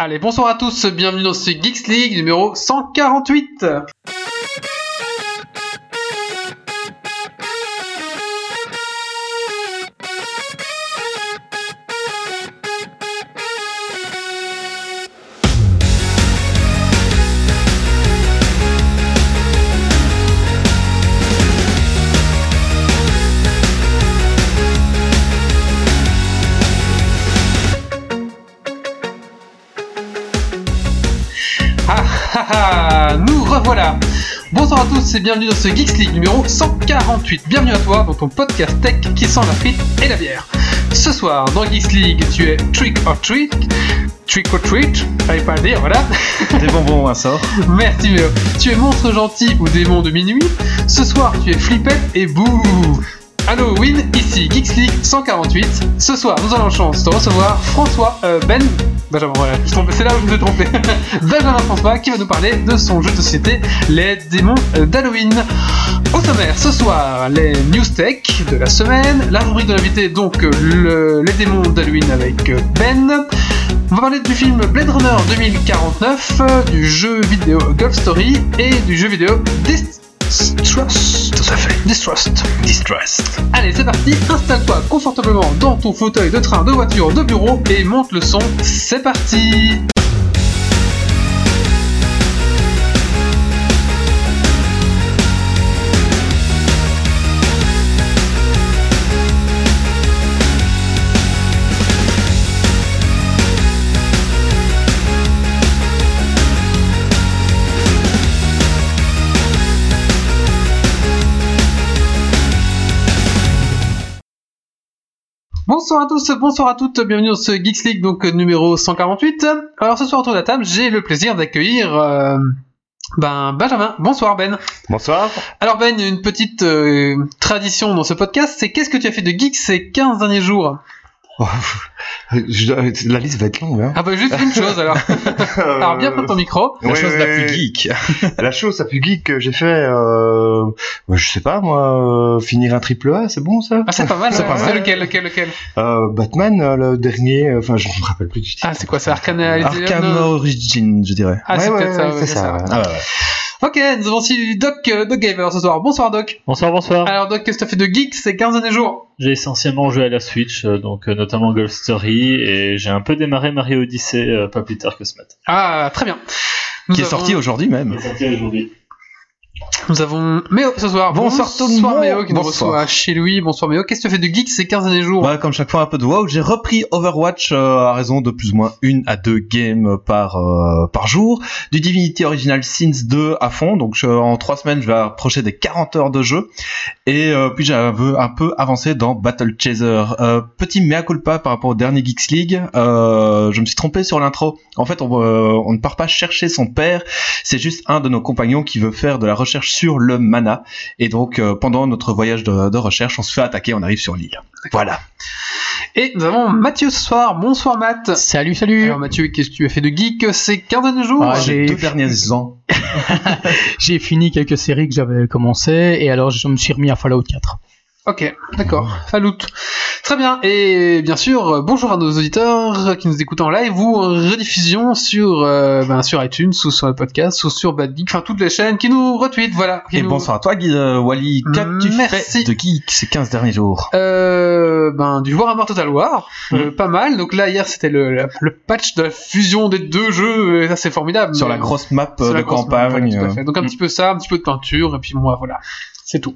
Allez, bonsoir à tous, bienvenue dans ce Geeks League numéro 148. Bonsoir à tous et bienvenue dans ce Geeks League numéro 148. Bienvenue à toi dans ton podcast tech qui sent la frite et la bière. Ce soir, dans Geeks League, tu es Trick or Treat. Trick or Treat, j'arrive pas à le dire, voilà. Des bonbons, un sort. Merci Méo. Tu es monstre gentil ou démon de minuit. Ce soir, tu es flippette et bouh Halloween, ici Geeks League 148. Ce soir, nous avons la chance de recevoir François euh, Ben. Benjamin, voilà, je trompé, c'est là où je me suis trompé. Benjamin François qui va nous parler de son jeu de société Les démons euh, d'Halloween. Au sommaire, ce soir, les news tech de la semaine, la rubrique de l'invité, donc euh, le- les démons d'Halloween avec Ben. On va parler du film Blade Runner 2049, euh, du jeu vidéo Gulf Story et du jeu vidéo Distrust. Tout à fait. Distrust. Distrust. Allez, c'est parti, installe-toi confortablement dans ton fauteuil de train, de voiture, de bureau et monte le son. C'est parti Bonsoir à tous, bonsoir à toutes, bienvenue dans ce Geeks League donc euh, numéro 148. Alors ce soir autour de la table, j'ai le plaisir d'accueillir euh, ben Benjamin. Bonsoir Ben. Bonsoir. Alors Ben, une petite euh, tradition dans ce podcast, c'est qu'est-ce que tu as fait de geek ces 15 derniers jours? Je La liste va être longue. Hein. Ah bah juste une chose alors. Alors bien prendre ton micro. La Ouais, chose ouais, la plus geek. La chose la plus geek que j'ai fait, euh... bah, je sais pas moi, euh, finir un triple A, c'est bon ça? Ah c'est pas mal, C'est ouais. lequel, lequel, lequel? Euh, Batman, euh, le dernier, euh, enfin je me rappelle plus du titre. Ah c'est quoi, c'est Arcane Arkham Origin, je dirais. Ah c'est Ouais, peut-être ouais, ça, c'est ça, ouais. Ah ouais, ouais. Ok, nous avons aussi Doc, euh, Doc Gamer ce soir. Bonsoir Doc. Bonsoir, bonsoir. Alors Doc, qu'est-ce que tu as fait de geek ces 15 derniers jours? J'ai essentiellement joué à la Switch, euh, donc euh, notamment Golf Story, et j'ai un peu démarré Mario Odyssey euh, pas plus tard que ce matin. Ah très bien. Nous Qui est avons- sorti aujourd'hui même. Il est sorti aujourd'hui. Nous avons Méo ce soir. Bonsoir tout le monde. Méo qui nous Bonsoir. reçoit chez lui. Bonsoir Méo. Qu'est-ce que tu fais de geek ces 15 derniers jours? Ouais, comme chaque fois un peu de WoW, j'ai repris Overwatch euh, à raison de plus ou moins une à deux games par euh, par jour, du Divinity Original Sins 2 à fond, donc je- en trois semaines je vais approcher des 40 heures de jeu, et euh, puis j'ai un peu, un peu avancé dans Battle Chaser. Euh, petit mea culpa par rapport au dernier Geeks League, euh, je me suis trompé sur l'intro. En fait, on, euh, on ne part pas chercher son père, c'est juste un de nos compagnons qui veut faire de la recherche sur le mana, et donc euh, pendant notre voyage de, de recherche, on se fait attaquer, on arrive sur l'île. Voilà. Et nous avons Mathieu ce soir. Bonsoir Matt. Salut, salut. Alors Mathieu, qu'est-ce que tu as fait de geek ces 15 derniers jours Ah, Ces j'ai- deux derniers ans. J'ai fini quelques séries que j'avais commencé et alors je me suis remis à Fallout 4. Ok, d'accord. Fallout. Très bien. Et bien sûr, euh, bonjour à nos auditeurs qui nous écoutent en live ou en rediffusion sur, euh, ben, sur iTunes ou sur le podcast ou sur Bad Geek, enfin toutes les chaînes qui nous retweetent, voilà. Et nous- bonsoir à toi, Guy, euh, Wally. Qu'as-tu Merci. fait de geek ces 15 derniers jours? Euh, ben, du Warhammer Total War, euh, Mm. pas mal. Donc là, hier, c'était le, patch de la fusion des deux jeux, et ça, c'est formidable. Sur la grosse map la de grosse- campagne. voilà, tout à fait. Donc un petit peu ça, un petit peu de peinture, et puis moi, voilà, c'est tout.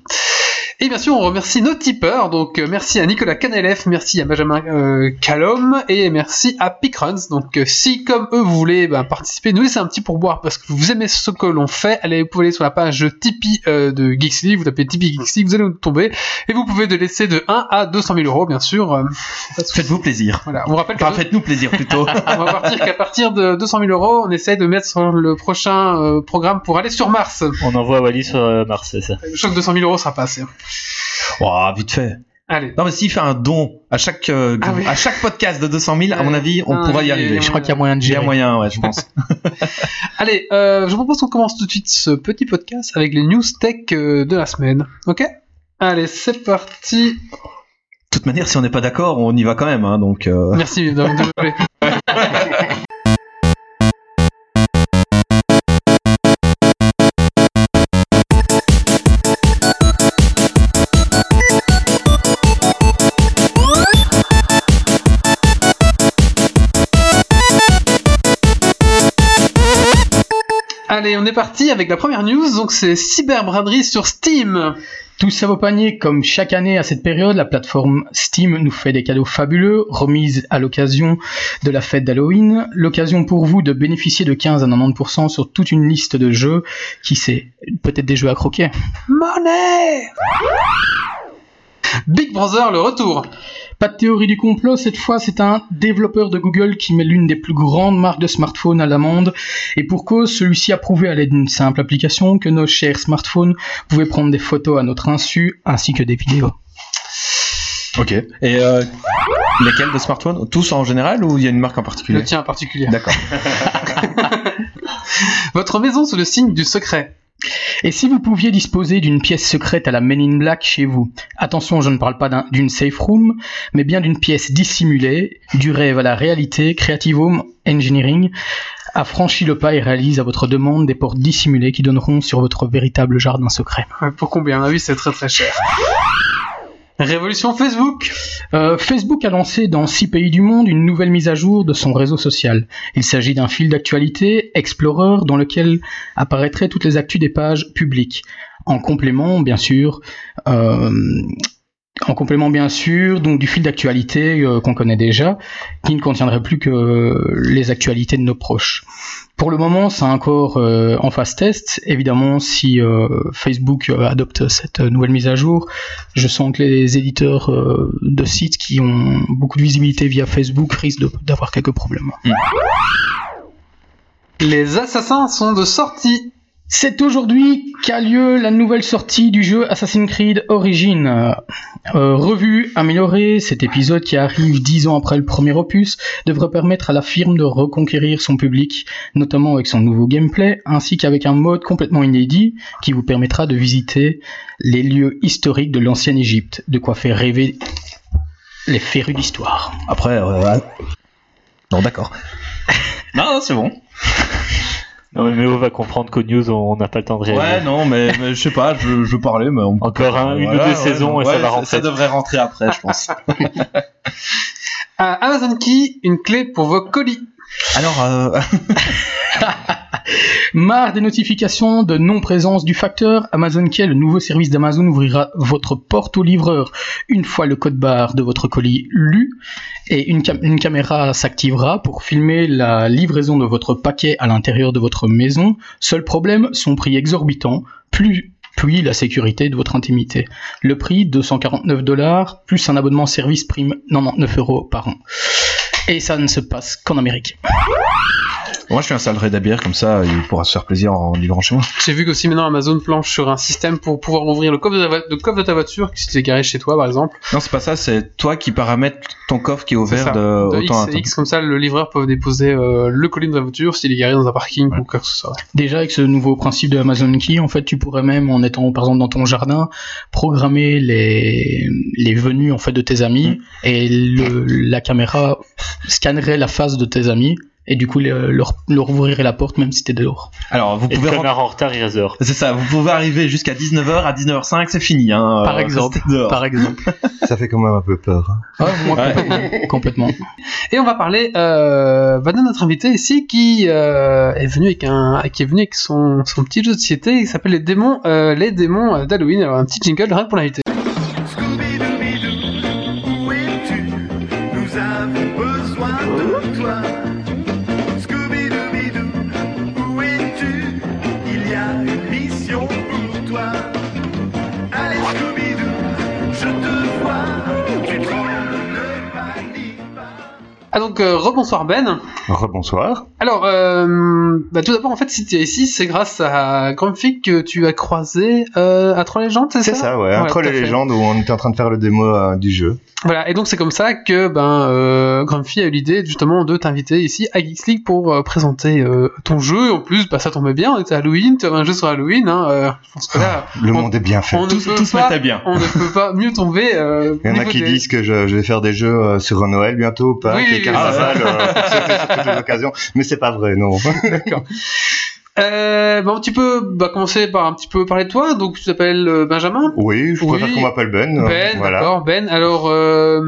Et bien sûr, on remercie nos tipeurs. Donc euh, merci à Nicolas Canelef, merci à Benjamin euh, Calom, et merci à Pickruns. Donc euh, si, comme eux, vous voulez ben, participer, nous laisser un petit pourboire parce que vous aimez ce que l'on fait, allez, vous pouvez aller sur la page Tipeee euh, de Geeksly, vous tapez Tipeee Geeksly, vous allez nous tomber, et vous pouvez de laisser de 1 à 200 000 euros, bien sûr. euh, Faites-vous plaisir. voilà, on rappelle Enfin, faites-nous plaisir plutôt. on va partir qu'à partir de 200 000 euros, on essaie de mettre sur le prochain euh, programme pour aller sur Mars. On envoie Wally sur Mars, c'est ça. Je crois que 200 000 euros sera pas assez. Oh, vite fait. Allez. Non, mais s'il fait un don à chaque, euh, Ah oui. à chaque podcast de 200 000, à Ouais. mon avis, on Ah, pourra y arriver. Je crois qu'il y a moyen de Il y a gérer. moyen, ouais, je pense. Allez, euh, je vous propose qu'on commence tout de suite ce petit podcast avec les news tech euh, de la semaine. Ok? Allez, c'est parti. De toute manière, si on n'est pas d'accord, on y va quand même, hein, donc. euh, Merci, désolé. Allez, on est parti avec la première news, donc c'est cyberbraderie sur Steam. Tous ça vos paniers, comme chaque année à cette période, la plateforme Steam nous fait des cadeaux fabuleux, remises à l'occasion de la fête d'Halloween, l'occasion pour vous de bénéficier de 15 à 90% sur toute une liste de jeux, qui sait, peut-être des jeux à croquer. Money Big Brother, le retour. Pas de théorie du complot, cette fois c'est un développeur de Google qui met l'une des plus grandes marques de smartphones à l'amende, et pour cause, celui-ci a prouvé à l'aide d'une simple application que nos chers smartphones pouvaient prendre des photos à notre insu, ainsi que des vidéos. Ok. Et euh, lesquels de smartphones? Tous en général ou il y a une marque en particulier? Le tien en particulier. D'accord. Votre maison sous le signe du secret. Et si vous pouviez disposer d'une pièce secrète à la Men in Black chez vous? Attention, je ne parle pas d'un- d'une safe room, mais bien d'une pièce dissimulée, du rêve à la réalité, Creative Home Engineering a franchi le pas et réalise à votre demande des portes dissimulées qui donneront sur votre véritable jardin secret. Pour combien? À c'est très très cher. Révolution Facebook. Euh, Facebook a lancé dans six pays du monde une nouvelle mise à jour de son réseau social. Il s'agit d'un fil d'actualité, Explorer, dans lequel apparaîtraient toutes les actus des pages publiques. En complément, bien sûr, euh, en complément bien sûr, donc du fil d'actualité euh, qu'on connaît déjà, qui ne contiendrait plus que les actualités de nos proches. Pour le moment, c'est encore euh, en phase test. Évidemment, si euh, Facebook euh, adopte cette euh, nouvelle mise à jour, je sens que les éditeurs euh, de sites qui ont beaucoup de visibilité via Facebook risquent d'avoir quelques problèmes. Les assassins sont de sortie. C'est aujourd'hui qu'a lieu la nouvelle sortie du jeu Assassin's Creed Origins. Euh, euh, revu, amélioré, cet épisode qui arrive dix ans après le premier opus devrait permettre à la firme de reconquérir son public, notamment avec son nouveau gameplay, ainsi qu'avec un mode complètement inédit qui vous permettra de visiter les lieux historiques de l'ancienne Égypte, de quoi faire rêver les férus d'histoire. Après, euh, non, d'accord. non, c'est bon. Non, mais Méo va comprendre qu'aux news, on n'a pas le temps de réagir. Ouais, non, mais, mais je sais pas, je, je parlais, mais on... Encore un- une ou deux ouais, saisons et ça va rentrer. Ça devrait rentrer après, je pense. À Amazon Key, une clé pour vos colis. Alors, euh, Marre des notifications de non-présence du facteur, Amazon Key, le nouveau service d'Amazon, ouvrira votre porte au livreur une fois le code barre de votre colis lu et une, cam- une caméra s'activera pour filmer la livraison de votre paquet à l'intérieur de votre maison. Seul problème, son prix exorbitant, plus puis la sécurité de votre intimité. Le prix, 249 dollars, plus un abonnement service prime 99 euros par an. Et ça ne se passe qu'en Amérique. Moi, je suis de la bière, comme ça, il pourra se faire plaisir en livrant chez moi. J'ai vu qu'aussi maintenant Amazon planche sur un système pour pouvoir ouvrir le coffre de ta, le coffre de ta voiture si tu es garé chez toi par exemple. Non, c'est pas ça, c'est toi qui paramètres ton coffre qui est ouvert ça. de, De autant à X, temps. X comme ça, le livreur peut déposer euh, le colis de ta voiture s'il est garé dans un parking ou quoi que ce soit. Déjà avec ce nouveau principe de Amazon Key, en fait, tu pourrais même, en étant par exemple dans ton jardin, programmer les, les venues en fait de tes amis et le, la caméra scannerait la face de tes amis et du coup le- leur, leur ouvrirait la porte même si t'es dehors. Alors, vous pouvez connard en retard, il reste dehors. C'est ça, vous pouvez arriver jusqu'à 19h, à 19h05, c'est fini. Hein, Par euh, exemple, restez dehors. Par exemple. Ça fait quand même un peu peur. hein. Ouais, moi, Ouais. complètement, complètement. Et on va parler euh, bah, de notre invité ici qui euh, est venu avec un qui est venu avec son, son petit jeu de société qui s'appelle les démons euh, les démons d'Halloween. Alors un petit jingle rien pour l'inviter. Rebonsoir Ben. Rebonsoir. Alors euh, bah, tout d'abord en fait si tu es ici c'est grâce à Grumpy que tu as croisé euh, à Trois légendes c'est ça C'est ça, ouais. Un Ouais, troll tout à légende où on était en train de faire le démo euh, du jeu. Voilà, et donc c'est comme ça que ben euh, Grumpy a eu l'idée justement de t'inviter ici à Geeks League pour euh, présenter euh, ton jeu. En plus, bah ça tombait bien, on était à Halloween, tu avais un jeu sur Halloween. Hein, euh, je pense que là, Le On- monde est bien fait. on ne Tous, peut tous se pas, mettaient bien. on ne peut pas mieux tomber. Euh, Il y en a qui des- disent que je, je vais faire des jeux euh, sur Noël bientôt pas, Oui, oui, oui. Euh, toutes les occasions. Mais c'est pas vrai, non. D'accord. Euh, bon, tu peux bah, commencer par un petit peu parler de toi. Donc tu t'appelles euh, Benjamin. Oui, je Oui. préfère qu'on m'appelle Ben. euh, Ben, voilà. d'accord, Ben. Alors, euh,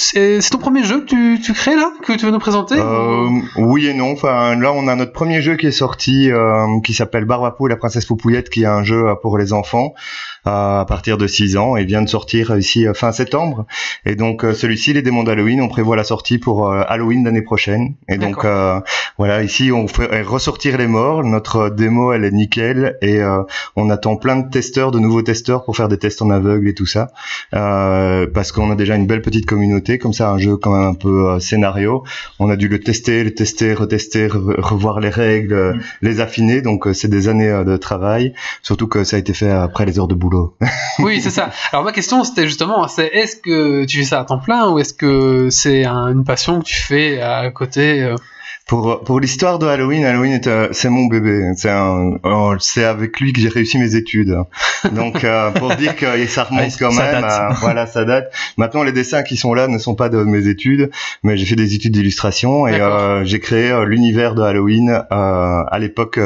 c'est ton premier jeu que tu, tu crées là, que tu veux nous présenter Euh, ou- oui et non. Enfin, là, on a notre premier jeu qui est sorti, euh, qui s'appelle Barbapou et la princesse Poupouillette, qui est un jeu euh, pour les enfants euh, à partir de 6 ans et vient de sortir ici euh, fin septembre. Et donc, euh, celui-ci, les démons d'Halloween, on prévoit la sortie pour euh, Halloween l'année prochaine. Et donc, voilà, ici, on fait ressortir les morts. Notre démo, elle est nickel et on attend plein de testeurs, de nouveaux testeurs pour faire des tests en aveugle et tout ça. Parce qu'on a déjà une belle petite communauté, comme ça, un jeu quand même un peu scénario. On a dû le tester, le tester, retester, re- revoir les règles, Mm. les affiner. Donc c'est des années de travail, surtout que ça a été fait après les heures de boulot. Oui, c'est ça. Alors ma question c'était justement, c'est est-ce que tu fais ça à temps plein ou est-ce que c'est un- une passion que tu fais à côté euh Pour pour l'histoire de Halloween, Halloween est, euh, c'est mon bébé. C'est oh, c'est avec lui que j'ai réussi mes études. Donc euh, pour dire que et ça remonte Ouais, quand ça même, à- voilà, ça date. Maintenant les dessins qui sont là ne sont pas de mes études, mais j'ai fait des études d'illustration et euh, j'ai créé euh, l'univers de Halloween euh, à l'époque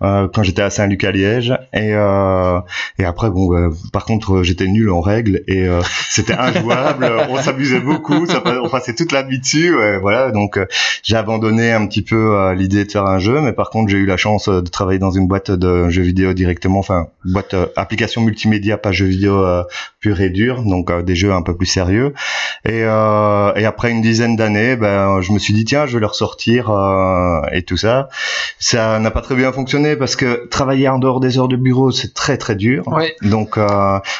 quand j'étais à Saint-Luc-à-Liège et euh, et après bon, euh, par contre j'étais nul en règles et euh, c'était injouable. on s'amusait beaucoup, ça, on passait toute la nuit dessus, et voilà. Donc j'ai abandonné un petit peu euh, l'idée de faire un jeu, mais par contre j'ai eu la chance euh, de travailler dans une boîte de jeux vidéo directement, enfin boîte euh, application multimédia, pas jeux vidéo euh, pur et dur, donc euh, des jeux un peu plus sérieux. Et, et après une dizaine d'années, ben je me suis dit tiens je vais le ressortir euh, et tout ça. Ça n'a pas très bien fonctionné parce que travailler en dehors des heures de bureau c'est très très dur. Ouais. Donc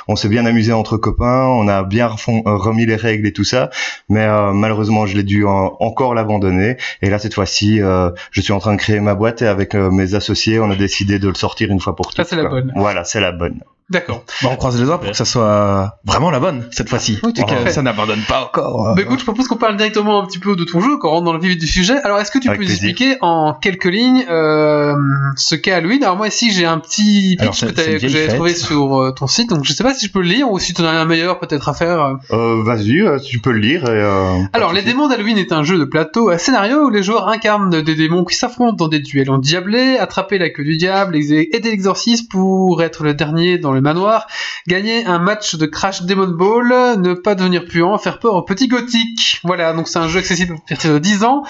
on s'est bien amusé entre copains, on a bien remis les règles et tout ça, mais malheureusement je l'ai dû en- encore l'abandonner. Et là cette fois-ci, euh, je suis en train de créer ma boîte et avec euh, mes associés, on a décidé de le sortir une fois pour toutes. c'est la quoi. bonne. Voilà, c'est la bonne. D'accord. Bon, on croise les doigts pour que ça soit vraiment la bonne cette fois-ci. Oui, fait. ça n'abandonne pas encore. euh, Bah écoute, je propose qu'on parle directement un petit peu de ton jeu, qu'on rentre dans le vif du sujet. Alors, est-ce que tu Avec peux nous plaisir. expliquer en quelques lignes euh, ce qu'est Halloween? Alors moi ici j'ai un petit pitch que que j'avais trouvé sur euh, ton site, donc je sais pas si je peux le lire ou si tu en as un meilleur peut-être à faire. euh. Vas-y, tu peux le lire. Et, euh, Alors, Les. Démons d'Halloween est un jeu de plateau à scénario où les joueurs incarnent des démons qui s'affrontent dans des duels endiablés, attraper la queue du diable, aider l'exorciste pour être le dernier dans le manoir, gagner un match de Crash Demon Ball, ne pas devenir puant, faire peur aux petits gothiques. Voilà, donc c'est un jeu accessible à partir de 10 ans,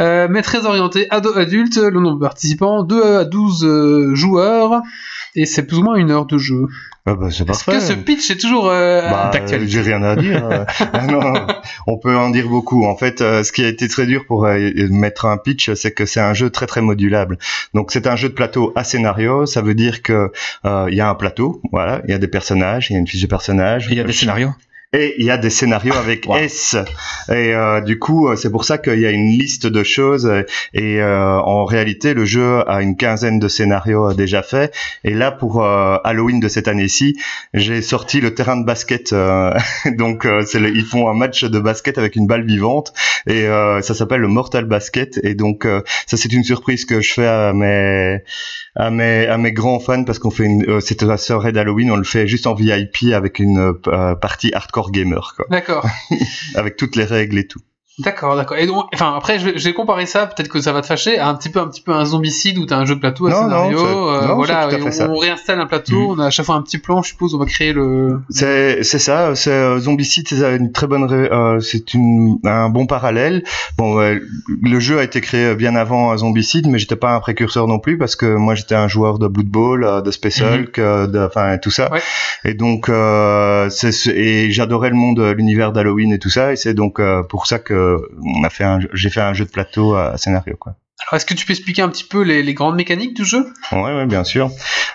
euh, mais très orienté ado-adulte, le nombre de participants 2 à 12 euh, joueurs, et c'est plus ou moins une heure de jeu. Ah bah, c'est Est-ce parfait. que ce pitch est toujours euh, Bah, d'actualité J'ai rien à dire. euh. Ah non, non, on peut en dire beaucoup. En fait, euh, ce qui a été très dur pour euh, mettre un pitch, c'est que c'est un jeu très très modulable. Donc c'est un jeu de plateau à scénario. Ça veut dire que euh, il y a un plateau, voilà, il y a des personnages, il y a une fiche de personnage. Et il y a des scénarios. Et il y a des scénarios avec Wow. S. Et euh, du coup, euh, c'est pour ça qu'il y a une liste de choses. Et euh, en réalité, le jeu a une quinzaine de scénarios euh, déjà faits. Et là, pour euh, Halloween de cette année-ci, j'ai sorti le terrain de basket. euh, donc, euh, le- ils font un match de basket avec une balle vivante. Et euh, ça s'appelle le Mortal Basket. Et donc, euh, ça, c'est une surprise que je fais à mes à mes à mes grands fans parce qu'on fait une euh, c'était la soirée d'Halloween on le fait juste en VIP avec une euh, partie hardcore gamer quoi D'accord. avec toutes les règles et tout D'accord, d'accord. Et donc, enfin, après, je vais, je vais comparer ça, peut-être que ça va te fâcher, à un petit peu, un petit peu un zombicide où t'as un jeu de plateau à Non, scénario. euh, non, voilà, et on, réinstalle un plateau, Mhm. on a à chaque fois un petit plan, je suppose, on va créer le. c'est c'est ça c'est euh, Zombicide c'est une très bonne euh, c'est une un bon parallèle bon le jeu a été créé bien avant Zombicide mais j'étais pas un précurseur non plus parce que moi j'étais un joueur de Blood Bowl euh, de Space Mhm. Hulk enfin tout ça Ouais. et donc c'est et j'adorais le monde l'univers d'Halloween et tout ça et c'est donc pour ça que on a fait un j'ai fait un jeu de plateau à scénario quoi Alors, est-ce que tu peux expliquer un petit peu les, les grandes mécaniques du jeu? Ouais, ouais, bien sûr.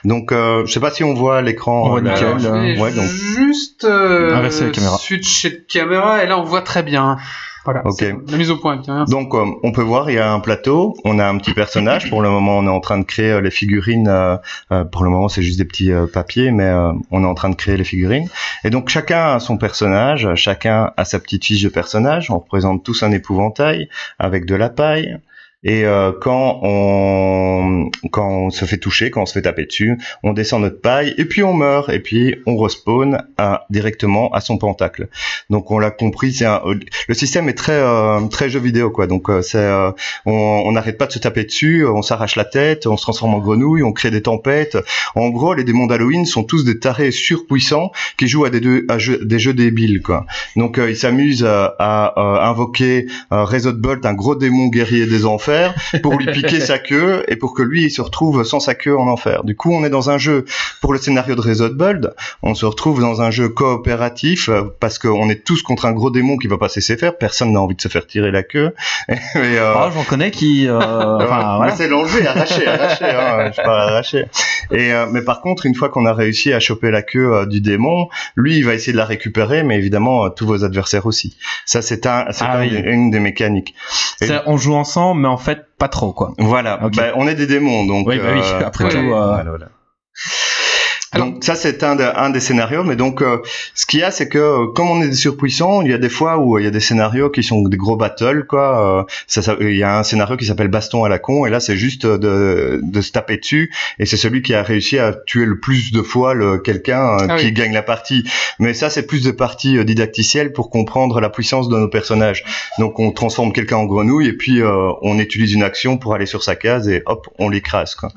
Donc, euh, je sais pas si on voit l'écran. Voit euh, là. nickel, Alors, je vais ouais, donc. juste euh, switcher de caméra, et là, on voit très bien. Voilà. Ok. c'est- La mise au point. Donc, euh, on peut voir, il y a un plateau, on a un petit personnage. Pour le moment, on est en train de créer euh, les figurines. euh, euh, pour le moment, c'est juste des petits papiers, mais on est en train de créer les figurines. Et donc, chacun a son personnage, chacun a sa petite fiche de personnage. On représente tous un épouvantail avec de la paille. Et euh, quand on quand on se fait toucher, quand on se fait taper dessus, on descend notre paille et puis on meurt et puis on respawn à- directement à son pentacle. Donc on l'a compris, c'est le système est très euh, très jeu vidéo quoi. Donc euh, c'est euh, on n'arrête pas de se taper dessus, on s'arrache la tête, on se transforme en grenouille, on crée des tempêtes. En gros, les démons d'Halloween sont tous des tarés surpuissants qui jouent à des, deux- à jeux- des jeux débiles quoi. Donc euh, ils s'amusent euh, à euh, invoquer euh, Bolt, un gros démon guerrier des enfers, pour lui piquer sa queue et pour que lui il se retrouve sans sa queue en enfer. Du coup, on est dans un jeu pour le scénario de Razor Bolt, on se retrouve dans un jeu coopératif parce qu'on est tous contre un gros démon qui va pas cesser faire. Personne n'a envie de se faire tirer la queue. Et, euh, Ah, j'en connais qui. euh, enfin, voilà. c'est l'enlever, arracher, arracher, hein, je parle arracher. Et euh, mais par contre, une fois qu'on a réussi à choper la queue euh, du démon, lui, il va essayer de la récupérer, mais évidemment tous vos adversaires aussi. Ça, c'est un, Ah un oui. des- une des mécaniques. Et- On joue ensemble, mais en fait, pas trop, quoi. Voilà, Ok. Bah, on est des démons, donc. Oui, bah oui, euh, après tout, euh, voilà, voilà. Alors- Donc ça c'est un, de- un des scénarios, mais donc euh, ce qu'il y a c'est que euh, comme on est des surpuissants, il y a des fois où il y a des scénarios qui sont des gros battles quoi. euh, ça, ça- il y a un scénario qui s'appelle baston à la con et là c'est juste de, de se taper dessus et c'est celui qui a réussi à tuer le plus de fois le quelqu'un euh, Ah qui oui. gagne la partie. Mais ça c'est plus des parties euh, didacticielles pour comprendre la puissance de nos personnages. Donc on transforme quelqu'un en grenouille et puis euh, on utilise une action pour aller sur sa case et hop on l'écrase quoi.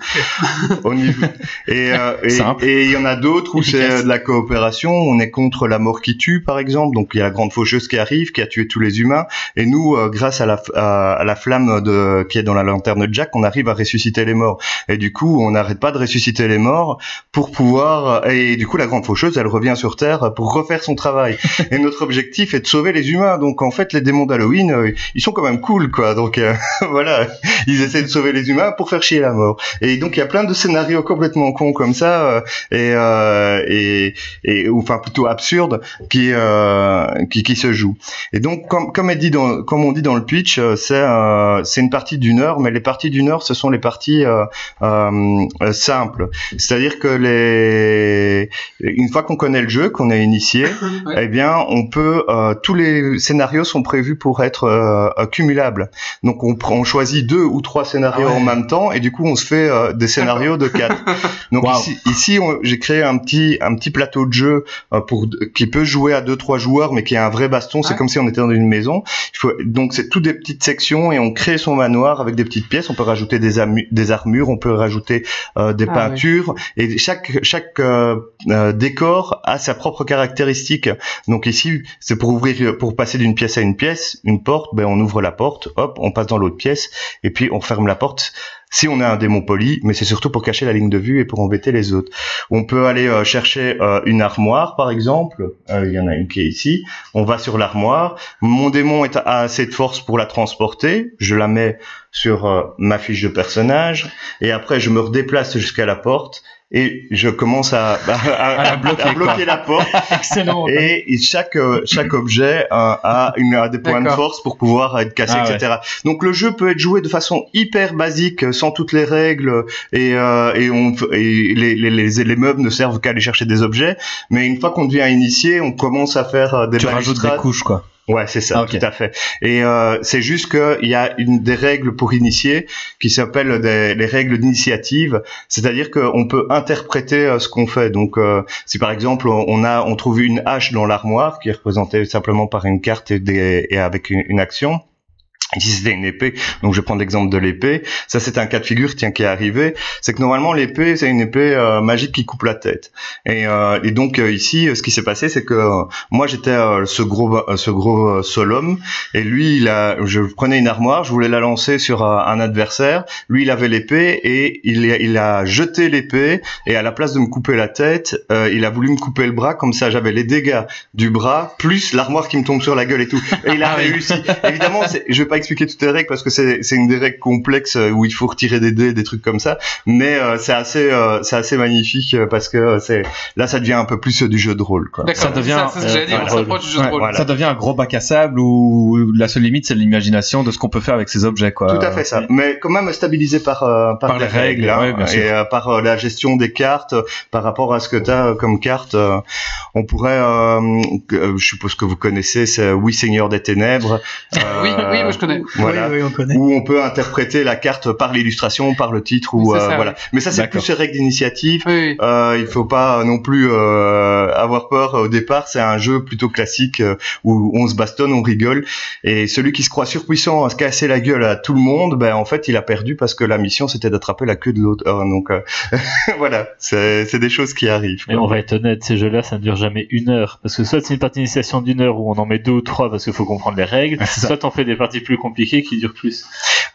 Au niveau et euh, et- Simple. et il y en a d'autres où c'est euh, de la coopération. On est contre la mort qui tue, par exemple. Donc il y a la grande faucheuse qui arrive, qui a tué tous les humains. Et nous, euh, grâce à la, à, à la flamme de, qui est dans la lanterne de Jack, on arrive à ressusciter les morts. Et du coup, on n'arrête pas de ressusciter les morts pour pouvoir. Et du coup, la grande faucheuse, elle revient sur Terre pour refaire son travail. et notre objectif est de sauver les humains. Donc en fait, les démons d'Halloween, euh, ils sont quand même cool, quoi. Donc euh, voilà, ils essaient de sauver les humains pour faire chier la mort. Et donc il y a plein de scénarios complètement cons comme ça. Et, euh, et, et ou enfin plutôt absurde qui euh, qui, qui se joue. Et donc comme comme est dit dans comme on dit dans le pitch, euh, c'est euh, c'est une partie d'une heure, mais les parties d'une heure, ce sont les parties euh, euh, simples. C'est-à-dire que les une fois qu'on connaît le jeu, qu'on est initié, Ouais. eh bien on peut euh, tous les scénarios sont prévus pour être cumulables. Donc on prend on choisit deux ou trois scénarios Ah ouais. en même temps et du coup on se fait euh, des scénarios de quatre. Donc Wow. ici, ici on- j'ai créé un petit un petit plateau de jeu euh, pour qui peut jouer à deux trois joueurs, mais qui est un vrai baston. C'est Ouais. comme si on était dans une maison. Il faut donc c'est toutes des petites sections et on crée son manoir avec des petites pièces. On peut rajouter des, des armures, on peut rajouter euh, des Ah peintures et chaque chaque euh, euh, décor a sa propre caractéristique. Donc ici c'est pour ouvrir pour passer d'une pièce à une pièce, une porte, ben on ouvre la porte, hop, on passe dans l'autre pièce et puis on ferme la porte si on a un démon poli, mais c'est surtout pour cacher la ligne de vue et pour embêter les autres. On peut aller euh, chercher euh, une armoire, par exemple. Euh, Il y en a une qui est ici. On va sur l'armoire. Mon démon est, a assez de force pour la transporter. Je la mets sur ma fiche de personnage. Et après, je me redéplace jusqu'à la porte. Et je commence à, à, à- bloquer, à bloquer la porte. Excellent. Et chaque euh, chaque objet a, une, a des points de force pour pouvoir être cassé, Ah ouais. etc. Donc le jeu peut être joué de façon hyper basique, sans toutes les règles, et euh, et on et les, les les les meubles ne servent qu'à aller chercher des objets. Mais une fois qu'on devient initié, on commence à faire euh, des Tu rajoutes des couches, quoi. Ouais, c'est ça, Ah, tout à fait. Et euh, c'est juste qu'il y a une des règles pour initier qui s'appellent des- les règles d'initiative, c'est-à-dire qu'on peut interpréter euh, ce qu'on fait. Donc, euh, si par exemple on a, on trouve une hache dans l'armoire qui est représentée simplement par une carte et, des, et avec une, une action. Ici c'était une épée, donc je vais prendre l'exemple de l'épée. Ça c'est un cas de figure tiens qui est arrivé, c'est que normalement l'épée c'est une épée euh, magique qui coupe la tête. Et, euh, et donc euh, ici euh, ce qui s'est passé c'est que euh, moi j'étais euh, ce gros ce gros euh, seul homme et lui il a je prenais une armoire, je voulais la lancer sur un adversaire, lui il avait l'épée et il a, il a jeté l'épée et à la place de me couper la tête, euh, il a voulu me couper le bras comme ça j'avais les dégâts du bras plus l'armoire qui me tombe sur la gueule et tout. Et il a Ah réussi. Évidemment, je vais pas expliquer toutes les règles parce que c'est c'est une des règles complexes euh, où il faut retirer des dés, des trucs comme ça. Mais euh, c'est assez euh, c'est assez magnifique parce que c'est là ça devient un peu plus du jeu de rôle quoi. Ça devient- ça, c'est ce que j'allais dire, on s'approche du jeu de Ouais, rôle. voilà. Ça devient un gros bac à sable où la seule limite c'est l'imagination de ce qu'on peut faire avec ces objets, quoi. Tout à fait ça, mais quand même stabilisé par euh, par, Par des les règles, hein, ouais, et euh, par euh, la gestion des cartes, par rapport à ce que tu as comme carte. euh, on pourrait, euh, euh, je suppose que vous connaissez, c'est Oui Seigneur des Ténèbres. Oui, oui, moi je connais. Connaît. Voilà. Oui, oui, on connaît. où on peut interpréter la carte par l'illustration, par le titre, ou euh, ça, voilà. oui. Mais ça, c'est plus ces règles d'initiative. Oui, oui. Euh, il faut pas non plus euh, avoir peur au départ. C'est un jeu plutôt classique euh, où on se bastonne, on rigole. Et celui qui se croit surpuissant à se casser la gueule à tout le monde, ben en fait, il a perdu parce que la mission c'était d'attraper la queue de l'autre. Euh, donc euh, voilà, c'est c'est des choses qui arrivent. Mais on va être honnête, ces jeux-là, ça ne dure jamais une heure. Parce que soit c'est une partie d'initiation d'une heure où on en met deux ou trois parce qu'il faut comprendre les règles, soit on fait des parties plus compliquées qui durent plus.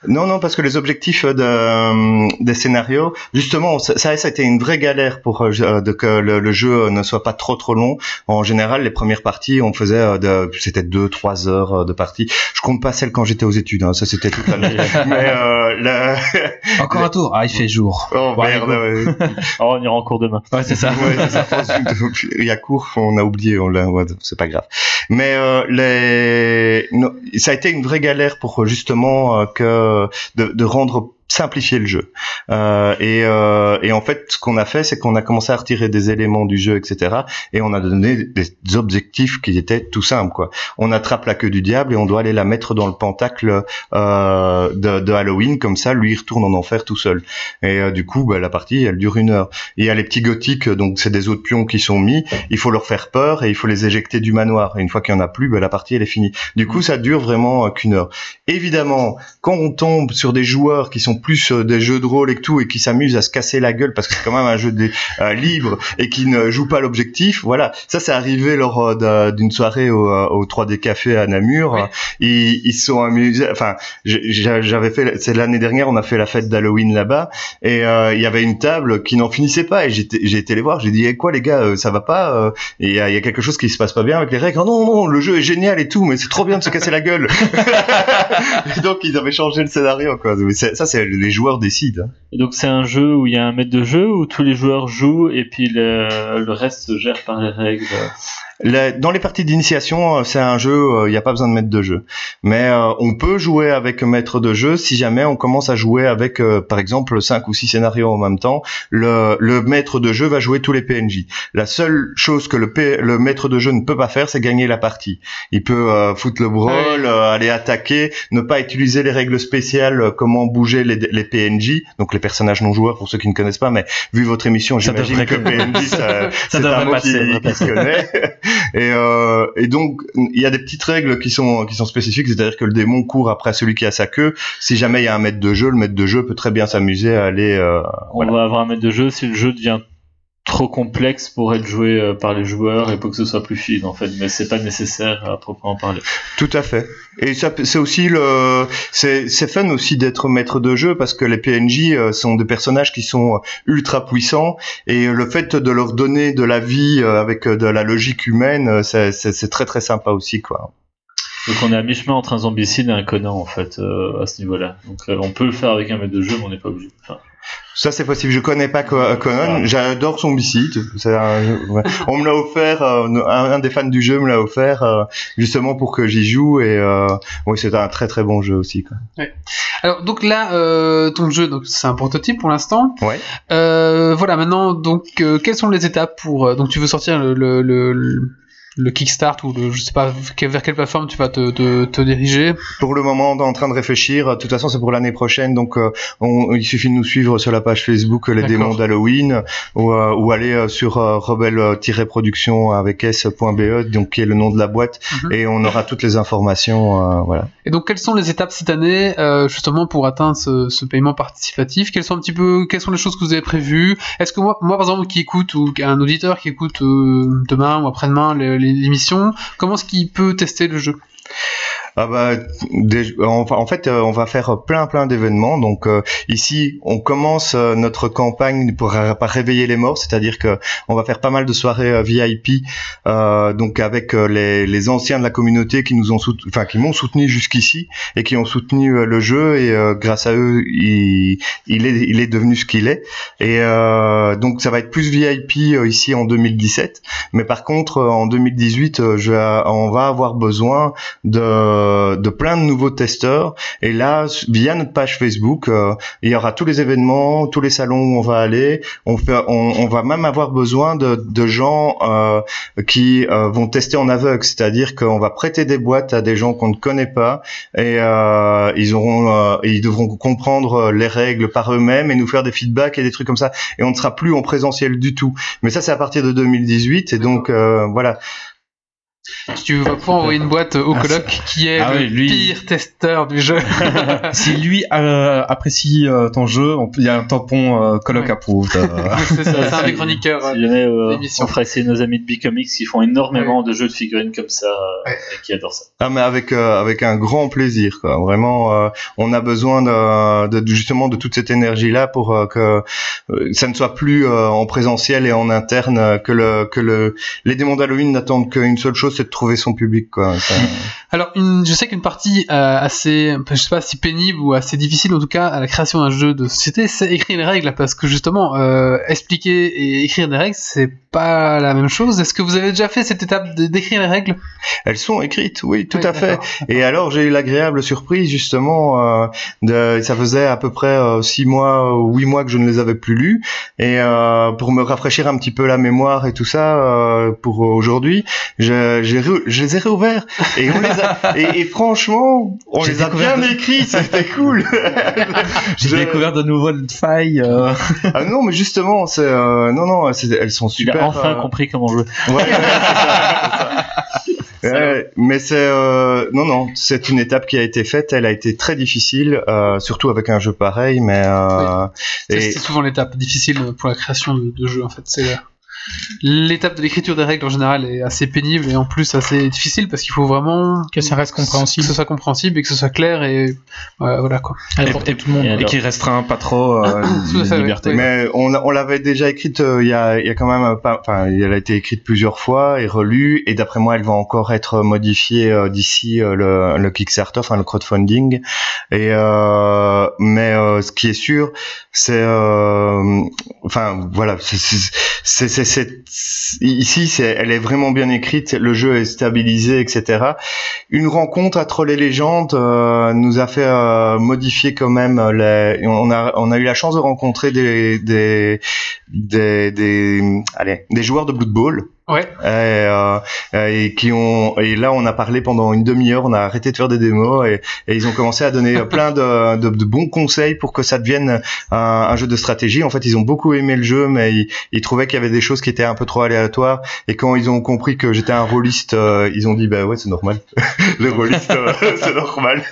Non, non, parce que les objectifs de, euh, des scénarios, justement, ça, ça a été une vraie galère pour euh, je- de que le, le jeu ne soit pas trop trop long. En général, les premières parties, on faisait euh, de, c'était deux, trois heures euh, de partie. Je compte pas celle quand j'étais aux études, hein, ça c'était tout à l'heure. Mais euh, la... Encore un tour. Ah, il fait jour. oh Ouais, merde, ouais. Alors on ira en cours demain. Ouais, c'est ça. Ouais, c'est ça. Il y a cours, on a oublié, on l'a, ouais, c'est pas grave. Mais euh, les, non, ça a été une vraie galère pour euh, justement euh, que de, de rendre simplifier le jeu. Euh, et, euh, et en fait, ce qu'on a fait, c'est qu'on a commencé à retirer des éléments du jeu, etc. Et on a donné des objectifs qui étaient tout simples. Quoi. On attrape la queue du diable et on doit aller la mettre dans le pentacle euh, de, de Halloween. Comme ça, lui, il retourne en enfer tout seul. Et euh, du coup, bah, la partie, elle dure une heure. Il y a les petits gothiques, donc c'est des autres pions qui sont mis. Il faut leur faire peur et il faut les éjecter du manoir. Et une fois qu'il y en a plus, bah, la partie elle est finie. Du coup, ça dure vraiment euh, qu'une heure. Évidemment, quand on tombe sur des joueurs qui sont plus euh, des jeux de rôle et tout et qui s'amusent à se casser la gueule parce que c'est quand même un jeu de, euh, libre et qui ne joue pas l'objectif, voilà. Ça, c'est arrivé lors euh, d'un- d'une soirée au, euh, au 3D Café à Namur. Oui. Ils, ils sont amusés. Enfin, j'avais fait. C'est l'année dernière, on a fait la fête d'Halloween là-bas et euh, il y avait une table qui n'en finissait pas et j'ai été les voir j'ai dit eh, quoi les gars euh, ça va pas euh, il y, y a quelque chose qui se passe pas bien avec les règles Oh, non non le jeu est génial et tout mais c'est trop bien de se casser la gueule et donc ils avaient changé le scénario quoi ça c'est les joueurs décident hein. Et donc c'est un jeu où il y a un maître de jeu où tous les joueurs jouent et puis le, le reste se gère par les règles. La- dans les parties d'initiation, euh, c'est un jeu, euh, il n'y a pas besoin de maître de jeu. Mais euh, on peut jouer avec maître de jeu si jamais on commence à jouer avec, euh, par exemple, cinq ou six scénarios en même temps. Le, le maître de jeu va jouer tous les PNJ. La seule chose que le, P- le maître de jeu ne peut pas faire, c'est gagner la partie. Il peut euh, foutre le brawl, Ouais. aller attaquer, ne pas utiliser les règles spéciales, comment bouger les, les PNJ, donc les personnages non joueurs pour ceux qui ne connaissent pas. Mais vu votre émission, j'imagine que ça, Ça c'est un devrait mot passer, qui, ça devrait qui se connaît. Et, euh, et donc, il y a des petites règles qui sont, qui sont spécifiques, c'est-à-dire que le démon court après celui qui a sa queue. Si jamais il y a un maître de jeu, le maître de jeu peut très bien s'amuser à aller... euh, On va avoir un maître de jeu si le jeu devient trop complexe pour être joué euh, par les joueurs et pour que ce soit plus fluide en fait, mais c'est pas nécessaire à proprement parler. Tout à fait. Et ça, c'est aussi le, c'est, c'est fun aussi d'être maître de jeu parce que les PNJ euh, sont des personnages qui sont ultra puissants et le fait de leur donner de la vie euh, avec euh, de la logique humaine, euh, c'est, c'est, c'est très très sympa aussi quoi. Donc on est à mi-chemin entre un zombicide et un Conan en fait euh, à ce niveau-là. Donc euh, on peut le faire avec un maître de jeu, mais on n'est pas obligé. Enfin, Ça c'est possible. Je connais pas Co- Conan. J'adore son ouais. On me l'a offert. euh, un, des fans du jeu me l'a offert euh, justement pour que j'y joue et euh, oui c'est un très très bon jeu aussi. Quoi. Alors donc là, euh, ton jeu, donc c'est un prototype pour l'instant. Ouais. Euh, voilà, maintenant donc euh, quelles sont les étapes pour donc tu veux sortir le le, le, le- Kickstart ou le, je sais pas vers quelle plateforme tu vas te, te, te diriger. Pour le moment, on est en train de réfléchir. De toute façon, c'est pour l'année prochaine, donc euh, on- il suffit de nous suivre sur la page Facebook Les. Démons d'Halloween ou, euh, ou aller euh, sur rebelle-production avec s.be, donc qui est le nom de la boîte, Mhm. et on aura toutes les informations. voilà. Et donc quelles sont les étapes cette année justement pour atteindre ce, ce paiement participatif? Quelles sont un petit peu quelles sont les choses que vous avez prévues? Est-ce que moi, moi par exemple qui écoute ou un auditeur qui écoute demain ou après-demain les- les- l'émission, comment est-ce qu'il peut tester le jeu? Ah bah, en, fait, euh, on va faire plein plein d'événements. Donc euh, ici, on commence euh, notre campagne pour réveiller les morts, c'est-à-dire que on va faire pas mal de soirées VIP, euh, donc avec les, les anciens de la communauté qui nous ont sout- enfin qui m'ont soutenu jusqu'ici et qui ont soutenu le jeu et euh, grâce à eux, il, il est il est devenu ce qu'il est. Et donc ça va être plus VIP ici en 2017, mais par contre en 2018, euh, je on va avoir besoin de de, de plein de nouveaux testeurs. Et là, via notre page Facebook, euh, il y aura tous les événements, tous les salons où on va aller. On, fait, on, on va même avoir besoin de, de gens euh, qui euh, vont tester en aveugle, c'est-à-dire qu'on va prêter des boîtes à des gens qu'on ne connaît pas et euh, ils auront, euh, ils devront comprendre les règles par eux-mêmes et nous faire des feedbacks et des trucs comme ça. Et on ne sera plus en présentiel du tout. Mais ça, c'est à partir de 2018 et donc euh, voilà. Tu vas pouvoir envoyer une boîte au Ah, coloc qui est Ah le oui, lui- pire testeur du jeu. si lui euh, apprécie euh, ton jeu, il y a un tampon euh, coloc Ouais. approved. euh. c'est ça, c'est un des chroniqueurs. Si jamais euh, l'émission. on fera essayer nos amis de Bicomics qui font énormément de jeux de figurines comme ça Ouais. et qui adorent ça. Ah mais avec euh, avec un grand plaisir quoi. Vraiment euh, on a besoin de, de- justement de toute cette énergie là pour euh, que ça ne soit plus euh, en présentiel et en interne que le que le les démons d'Halloween n'attendent qu'une seule chose c'est de trouver son public quoi. Ça- Alors, une, je sais qu'une partie euh, assez, je sais pas si pénible ou assez difficile en tout cas à la création d'un jeu de société, c'est écrire les règles parce que justement, euh, expliquer et écrire des règles, c'est pas la même chose. Est-ce que vous avez déjà fait cette étape d'écrire les règles? Elles sont écrites, oui, tout Oui, à fait. Et alors j'ai eu l'agréable surprise justement euh, de ça faisait à peu près euh, six mois ou huit mois que je ne les avais plus lues et pour me rafraîchir un petit peu la mémoire et tout ça pour aujourd'hui, j'ai re- je les ai réouverts et on les a et, et franchement on J'ai les a bien de- écrits, c'était cool. J'ai Je- découvert de nouvelles failles. euh. Ah non mais justement c'est euh, non non c'est- elles sont Il super. a enfin euh, compris comment jouer. Ouais, ouais, c'est ça, c'est ça. Ouais, mais c'est euh, non non, c'est une étape qui a été faite. Elle a été très difficile, euh, surtout avec un jeu pareil. Mais euh, C'est et c'est souvent l'étape difficile pour la création de, de jeux en fait. C'est l'étape de l'écriture des règles en général est assez pénible et en plus assez difficile parce qu'il faut vraiment Que ça reste compréhensible. que ce soit compréhensible et que ce soit clair et euh, voilà quoi. À Et- portée de tout le monde. et qui restreint pas trop euh, fait, liberté. Mais on, l'a- on l'avait déjà écrite. euh, Il y a il y a quand même euh, pas. Enfin, elle a été écrite plusieurs fois et relue. Et d'après moi, elle va encore être modifiée euh, d'ici euh, le, le Kickstarter, enfin le crowdfunding. Et euh, mais euh, ce qui est sûr, c'est euh, enfin voilà, c'est- ici elle est vraiment bien écrite, le jeu est stabilisé, etc. Une rencontre à Troll et Légendes euh, nous a fait euh, modifier quand même les. On a on a eu la chance de rencontrer des des des, des allez des joueurs de Blood Bowl Ouais. et, euh, et qui ont et là on a parlé pendant une demi-heure on a arrêté de faire des démos et, et ils ont commencé à donner plein de, de, de bons conseils pour que ça devienne un, un jeu de stratégie en fait ils ont beaucoup aimé le jeu mais ils, ils trouvaient qu'il y avait des choses qui étaient un peu trop aléatoires et quand ils ont compris que j'étais un rôliste euh, ils ont dit bah ouais c'est normal le rôliste euh, c'est normal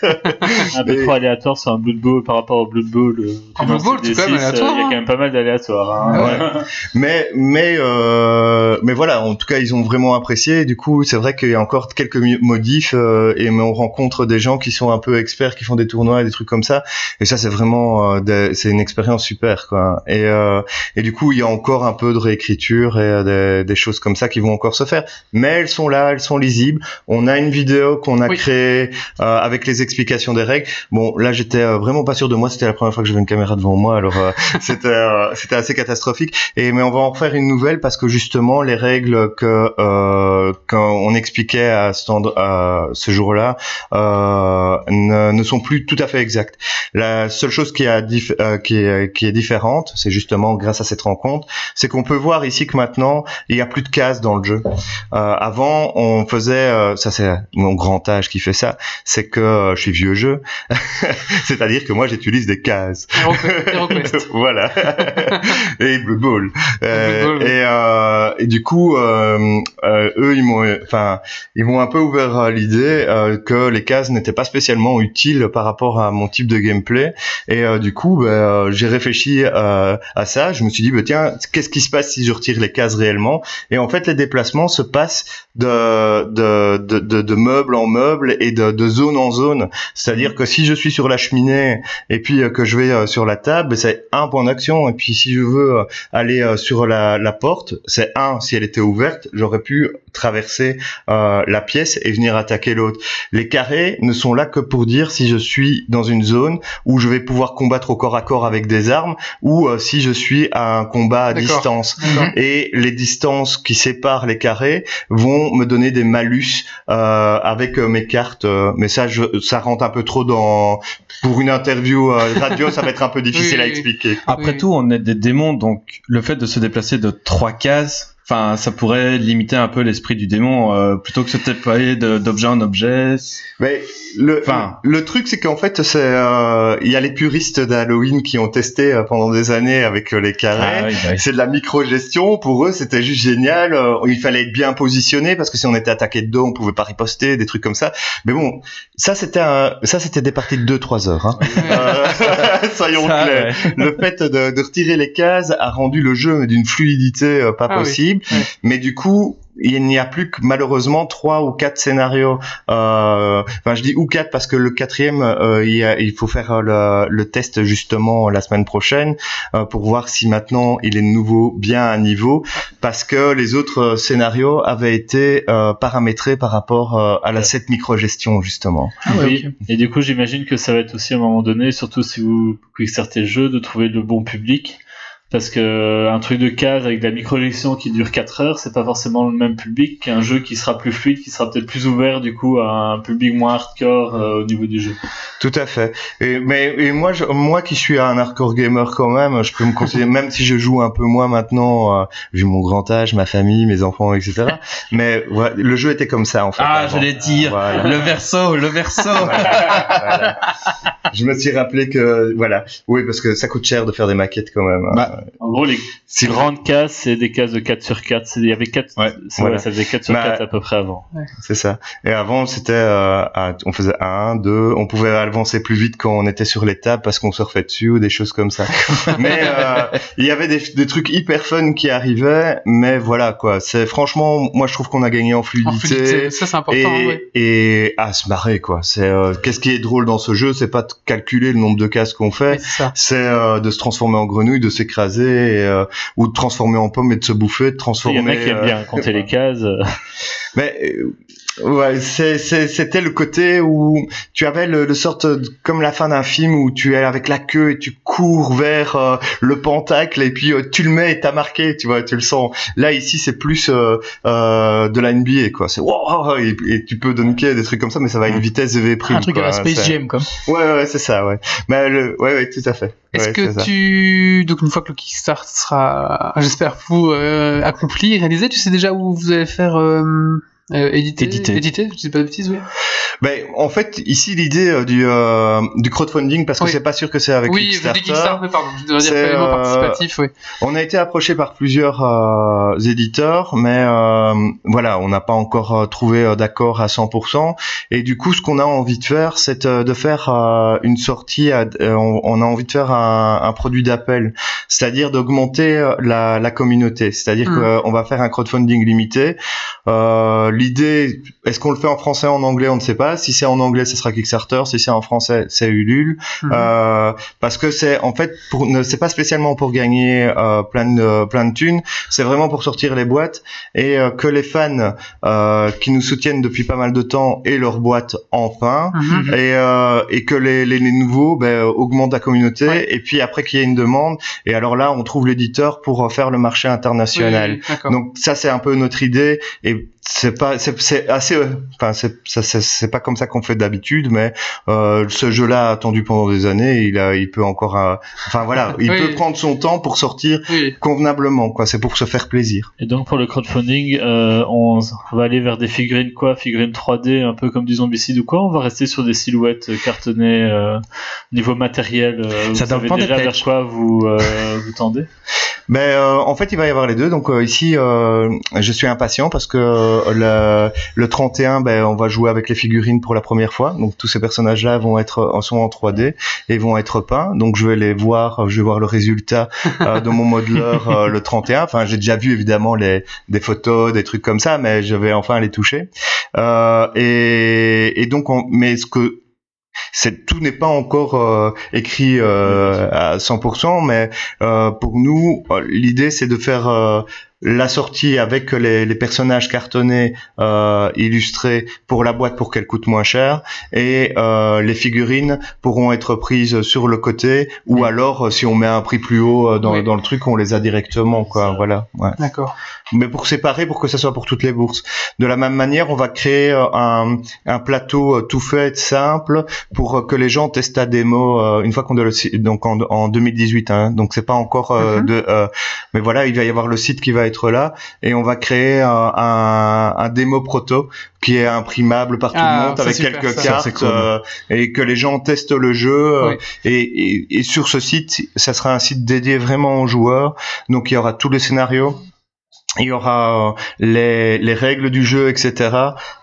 Un peu Et- trop aléatoire sur un Blood Bowl par rapport au Blood Bowl. euh, En tu Blood Bowl, c'est quand même D6, euh, aléatoire, Il y a quand même pas mal d'aléatoires. Hein. mais mais euh, mais voilà en tout cas ils ont vraiment apprécié. Et du coup c'est vrai qu'il y a encore quelques modifs euh, et mais on rencontre des gens qui sont un peu experts qui font des tournois et des trucs comme ça. Et ça c'est vraiment euh, c'est une expérience super quoi. Et euh, et du coup il y a encore un peu de réécriture et euh, des, des choses comme ça qui vont encore se faire. Mais elles sont là elles sont lisibles. On a une vidéo qu'on a Oui. créée euh, avec les explications des règles. Bon là j'étais euh, vraiment pas sûr de moi. C'était la première fois que j'avais une caméra devant moi alors euh, c'était euh, c'était assez catastrophique. Et mais on va en refaire une nouvelle parce que justement les règles que euh, qu'on expliquait à à ce jour-là euh, ne, ne sont plus tout à fait exactes. La seule chose qui, a dif- euh, qui, est, qui est différente, c'est justement grâce à cette rencontre, c'est qu'on peut voir ici que maintenant il y a plus de cases dans le jeu. Euh, avant, on faisait, euh, ça c'est mon grand âge qui fait ça, c'est que je suis vieux jeu, c'est-à-dire que moi j'utilise des cases. Voilà. et Blue Ball. Blue Ball, oui. et, euh, et du coup, eux, ils m'ont, enfin, ils m'ont un peu ouvert l'idée euh, que les cases n'étaient pas spécialement utiles par rapport à mon type de gameplay. Et euh, du coup, ben, euh, j'ai réfléchi euh, à ça. Je me suis dit, bah, tiens, qu'est-ce qui se passe si je retire les cases réellement? Et en fait, les déplacements se passent de, de, meuble en meuble et de, zone en zone. C'est-à-dire que si je suis sur la cheminée et puis euh, que je vais euh, sur la table, ben, c'est un point d'action. Et puis si je veux euh, aller euh, sur la, la porte, c'est un. Si elle était ouverte, j'aurais pu traverser euh, la pièce et venir attaquer l'autre. Les carrés ne sont là que pour dire si je suis dans une zone où je vais pouvoir combattre au corps à corps avec des armes ou euh, si je suis à un combat à distance. D'accord. Et les distances qui séparent les carrés vont me donner des malus euh, avec euh, mes cartes. euh, mais ça, je, ça rentre un peu trop dans. Pour une interview euh, radio, ça va être un peu difficile Oui, à expliquer. Après Oui. tout, on est des démons, donc le fait de se déplacer de trois cases, enfin, ça pourrait limiter un peu l'esprit du démon, euh, plutôt que se déployer d'objet en objet. Mais le, Enfin. le truc, c'est qu'en fait, c'est euh, il y a les puristes d'Halloween qui ont testé euh, pendant des années avec euh, les carrés. Ah oui, bah oui. C'est de la micro-gestion. Pour eux, c'était juste génial. Euh, il fallait être bien positionné parce que si on était attaqué de dos, on pouvait pas riposter, des trucs comme ça. Mais bon, ça, c'était un- ça, c'était des parties de 2-3 heures. Hein. Euh, soyons Ça, clairs. ouais. Le fait de, de retirer les cases a rendu le jeu d'une fluidité euh, pas Ah oui. Possible. Ouais. Mais du coup, il n'y a plus que malheureusement trois ou quatre scénarios. Euh, Enfin, je dis ou quatre parce que le quatrième, euh, il, y a- il faut faire le, le test justement la semaine prochaine euh, pour voir si maintenant il est de nouveau bien à niveau, parce que les autres scénarios avaient été euh, paramétrés par rapport euh, à la Ouais. cette micro-gestion justement. Ah ouais, Oui. Et du coup, j'imagine que ça va être aussi à un moment donné, surtout si vous quickstartez le jeu, de trouver le bon public. Parce que un truc de case avec de la microjection qui dure 4 heures, c'est pas forcément le même public qu'un jeu qui sera plus fluide, qui sera peut-être plus ouvert du coup à un public moins hardcore euh, au niveau du jeu. Tout à fait. Et, mais et moi, je, moi qui suis un hardcore gamer quand même, je peux me considérer, même si je joue un peu moins maintenant, euh, vu mon grand âge, ma famille, mes enfants, etc. mais ouais, le jeu était comme ça en fait. Ah, j'allais dire, Voilà. le verso, le verso. Voilà. Je me suis rappelé que voilà, oui parce que ça coûte cher de faire des maquettes quand même. hein. Bah, En gros, les Si- grandes cases, c'est des cases de 4 sur 4. C'est- Il y avait 4, Ouais, voilà. ouais, ça faisait 4 sur Bah, 4 à peu près avant. C'est ça. Et avant, c'était, euh, on faisait un, deux, on pouvait avancer plus vite quand on était sur les tables parce qu'on surfait dessus ou des choses comme ça. mais euh, il y avait des, des trucs hyper fun qui arrivaient, mais voilà quoi. C'est franchement, moi je trouve qu'on a gagné en En fluidité. ça c'est important. Et, ouais. et à se marrer quoi. C'est euh, qu'est-ce qui est drôle dans ce jeu, c'est pas de calculer le nombre de cases qu'on fait, c'est ça. c'est euh, de se transformer en grenouille, de s'écraser, et, euh, ou de transformer en pomme et de se bouffer, de Il y transformer. en a qui aiment euh, bien compter les cases. euh, mais euh, ouais, c'est- c'est- c'était le côté où tu avais le, le sorte de- comme la fin d'un film où tu es avec la queue et tu cours vers euh, le pentacle et puis euh, tu le mets et t'as marqué, tu vois, tu le sens. Là ici c'est plus euh, euh, de la NBA quoi. C'est wow et, et tu peux dunker des trucs comme ça, mais ça va à une vitesse EV prime. Un truc à quoi. la Space C'est- Jam, quoi. Ouais ouais c'est ça ouais. Mais le ouais ouais tout à fait. Est-ce Ouais, que ça. tu donc une fois que le Kickstarter sera, j'espère vous euh, accompli, réalisé, tu sais déjà où vous allez faire euh, éditer, Éditer. éditer, je dis pas de bêtises, oui. Ben, en fait, ici, l'idée euh, du, euh, du crowdfunding, parce que Oui. c'est pas sûr que c'est avec oui, je dis Kickstarter. Kickstarter, pardon, je devrais dire euh, participatif, oui. On a été approché par plusieurs euh, éditeurs, mais euh, voilà, on n'a pas encore trouvé euh, d'accord à 100%. Et du coup, ce qu'on a envie de faire, c'est euh, de faire euh, une sortie. à- euh, on, on a envie de faire un, un produit d'appel, c'est-à-dire d'augmenter la, la communauté. C'est-à-dire Mhm. qu'on va faire un crowdfunding limité. Euh, L'idée, est-ce qu'on le fait en français, en anglais, on ne sait pas. Si c'est en anglais, ce sera Kickstarter. Si c'est en français, c'est Ulule. Mhm. Euh, parce que c'est en fait pour ne c'est pas spécialement pour gagner euh, plein de plein de thunes c'est vraiment pour sortir les boîtes et euh, que les fans euh, qui nous soutiennent depuis pas mal de temps aient leur boîte enfin Mhm. et, euh, et que les, les, les nouveaux ben, augmentent la communauté Ouais. et puis après qu'il y ait une demande et alors là on trouve l'éditeur pour euh, faire le marché international Oui, donc ça c'est un peu notre idée et c'est pas c'est c'est assez euh, enfin c'est ça c'est- c'est pas comme ça qu'on fait d'habitude mais euh, ce jeu-là attendu pendant des années il a il peut encore euh, enfin voilà il Oui. peut prendre son temps pour sortir Oui. convenablement quoi c'est pour se faire plaisir Et donc pour le crowdfunding, euh, on va aller vers des figurines quoi, figurines 3D, un peu comme du Zombicide ou quoi? On va rester sur des silhouettes euh, cartonnées euh, niveau matériel. euh, Ça vous savez déjà vers quoi vous euh, vous tendez? Mais euh, en fait, il va y avoir les deux. Donc euh, ici, euh, je suis impatient parce que euh, le, le 31, ben, on va jouer avec les figurines pour la première fois. Donc tous ces personnages-là vont être euh, sont en 3D et vont être peints. Donc je vais les voir, je vais voir le résultat euh, de mon modeleur euh, le 31. Enfin, j'ai déjà vu évidemment les des photos, des trucs comme ça, mais je vais enfin les toucher. Euh, et, et donc, on, mais ce que tout n'est pas encore euh, écrit euh, à 100%, mais euh, pour nous, euh, l'idée c'est de faire la sortie avec les, les personnages cartonnés euh, illustrés pour la boîte pour qu'elle coûte moins cher et euh, les figurines pourront être prises sur le côté ou alors euh, si on met un prix plus haut euh, dans, Oui. dans le truc on les a directement quoi voilà ouais. D'accord. mais pour séparer pour que ça soit pour toutes les bourses de la même manière on va créer euh, un, un plateau tout fait simple pour que les gens testent la démo euh, une fois qu'on a le donc en, en 2018 hein, donc c'est pas encore euh, Mhm. de euh, mais voilà il va y avoir le site qui va être là et on va créer un, un, un démo proto qui est imprimable par tout Ah, le monde ça, avec super, quelques ça. Cartes cool. euh, et que les gens testent le jeu euh, Oui. et, et, et sur ce site ça sera un site dédié vraiment aux joueurs donc il y aura tous les scénarios il y aura euh, les, les règles du jeu, etc.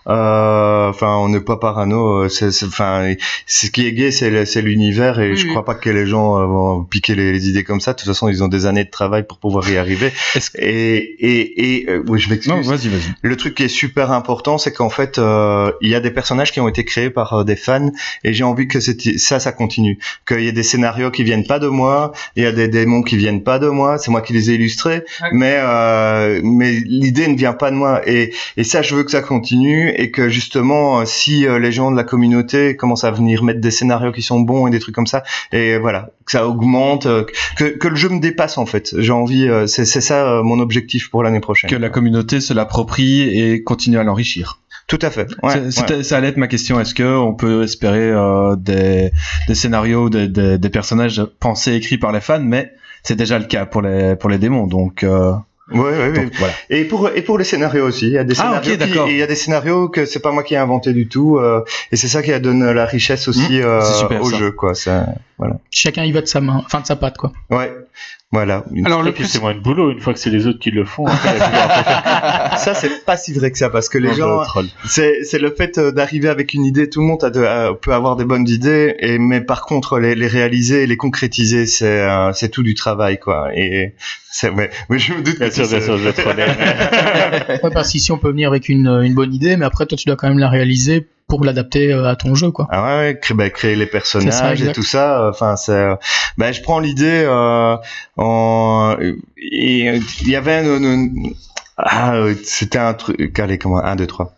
Euh, Enfin, on n'est pas parano. euh, C'est, c'est- enfin, ce qui est gay, c'est, le- c'est l'univers, et Oui, je oui. crois pas que les gens euh, vont piquer les, les idées comme ça. De toute façon, ils ont des années de travail pour pouvoir y arriver. Et et et euh, oui, je m'excuse. Non, vas-y, vas-y. Le truc qui est super important, c'est qu'en fait, euh, il y a des personnages qui ont été créés par euh, des fans, et j'ai envie que c'est- ça, ça continue. Qu'il y ait des scénarios qui viennent pas de moi, il y a des démons qui viennent pas de moi, c'est moi qui les ai illustrés, Ouais. mais euh, mais l'idée ne vient pas de moi. Et et ça, je veux que ça continue, et que justement, euh, si euh, les gens de la communauté commencent à venir mettre des scénarios qui sont bons et des trucs comme ça, et voilà, que ça augmente, euh, que que le jeu me dépasse en fait. J'ai envie, c'est ça mon objectif pour l'année prochaine. Que la communauté se l'approprie et continue à l'enrichir. Tout à fait. Ouais, Ça allait être ma question. Est-ce que on peut espérer euh, des, des scénarios, des, des, des personnages pensés, écrits par les fans, mais c'est déjà le cas pour les pour les démons. Donc, euh, Ouais, ouais, ouais. donc voilà. Et pour et pour les scénarios aussi, il y a des Ah, scénarios ok, qui- d'accord. et il y a des scénarios que c'est pas moi qui ai inventé du tout euh, et c'est ça qui donne la richesse aussi euh, c'est super, au ça. jeu quoi. Ça, Chacun y va de sa main, enfin de sa patte, quoi. ouais, voilà. Alors Et le puis plus c'est moins de boulot une fois que c'est les autres qui le font. après, a ça c'est pas si vrai que ça parce que les Non, gens c'est c'est le fait euh, d'arriver avec une idée. Tout le monde a de- euh, peut avoir des bonnes idées et mais par contre les, les réaliser, les concrétiser, c'est euh, c'est tout du travail quoi. Et c'est ouais, mais je me doute Bien que sûr, bien sûr, je vais troller. Ouais, parce qu'ici on peut venir avec une, une bonne idée, mais après toi tu dois quand même la réaliser pour l'adapter euh, à ton jeu, quoi. Ah ouais, créer, bah, créer les personnages ça, et tout ça. euh, Enfin, c'est. euh, bah, je prends l'idée. Euh, en, il y avait une, une- ah, euh, c'était un truc. Allez, comment Un, deux, trois.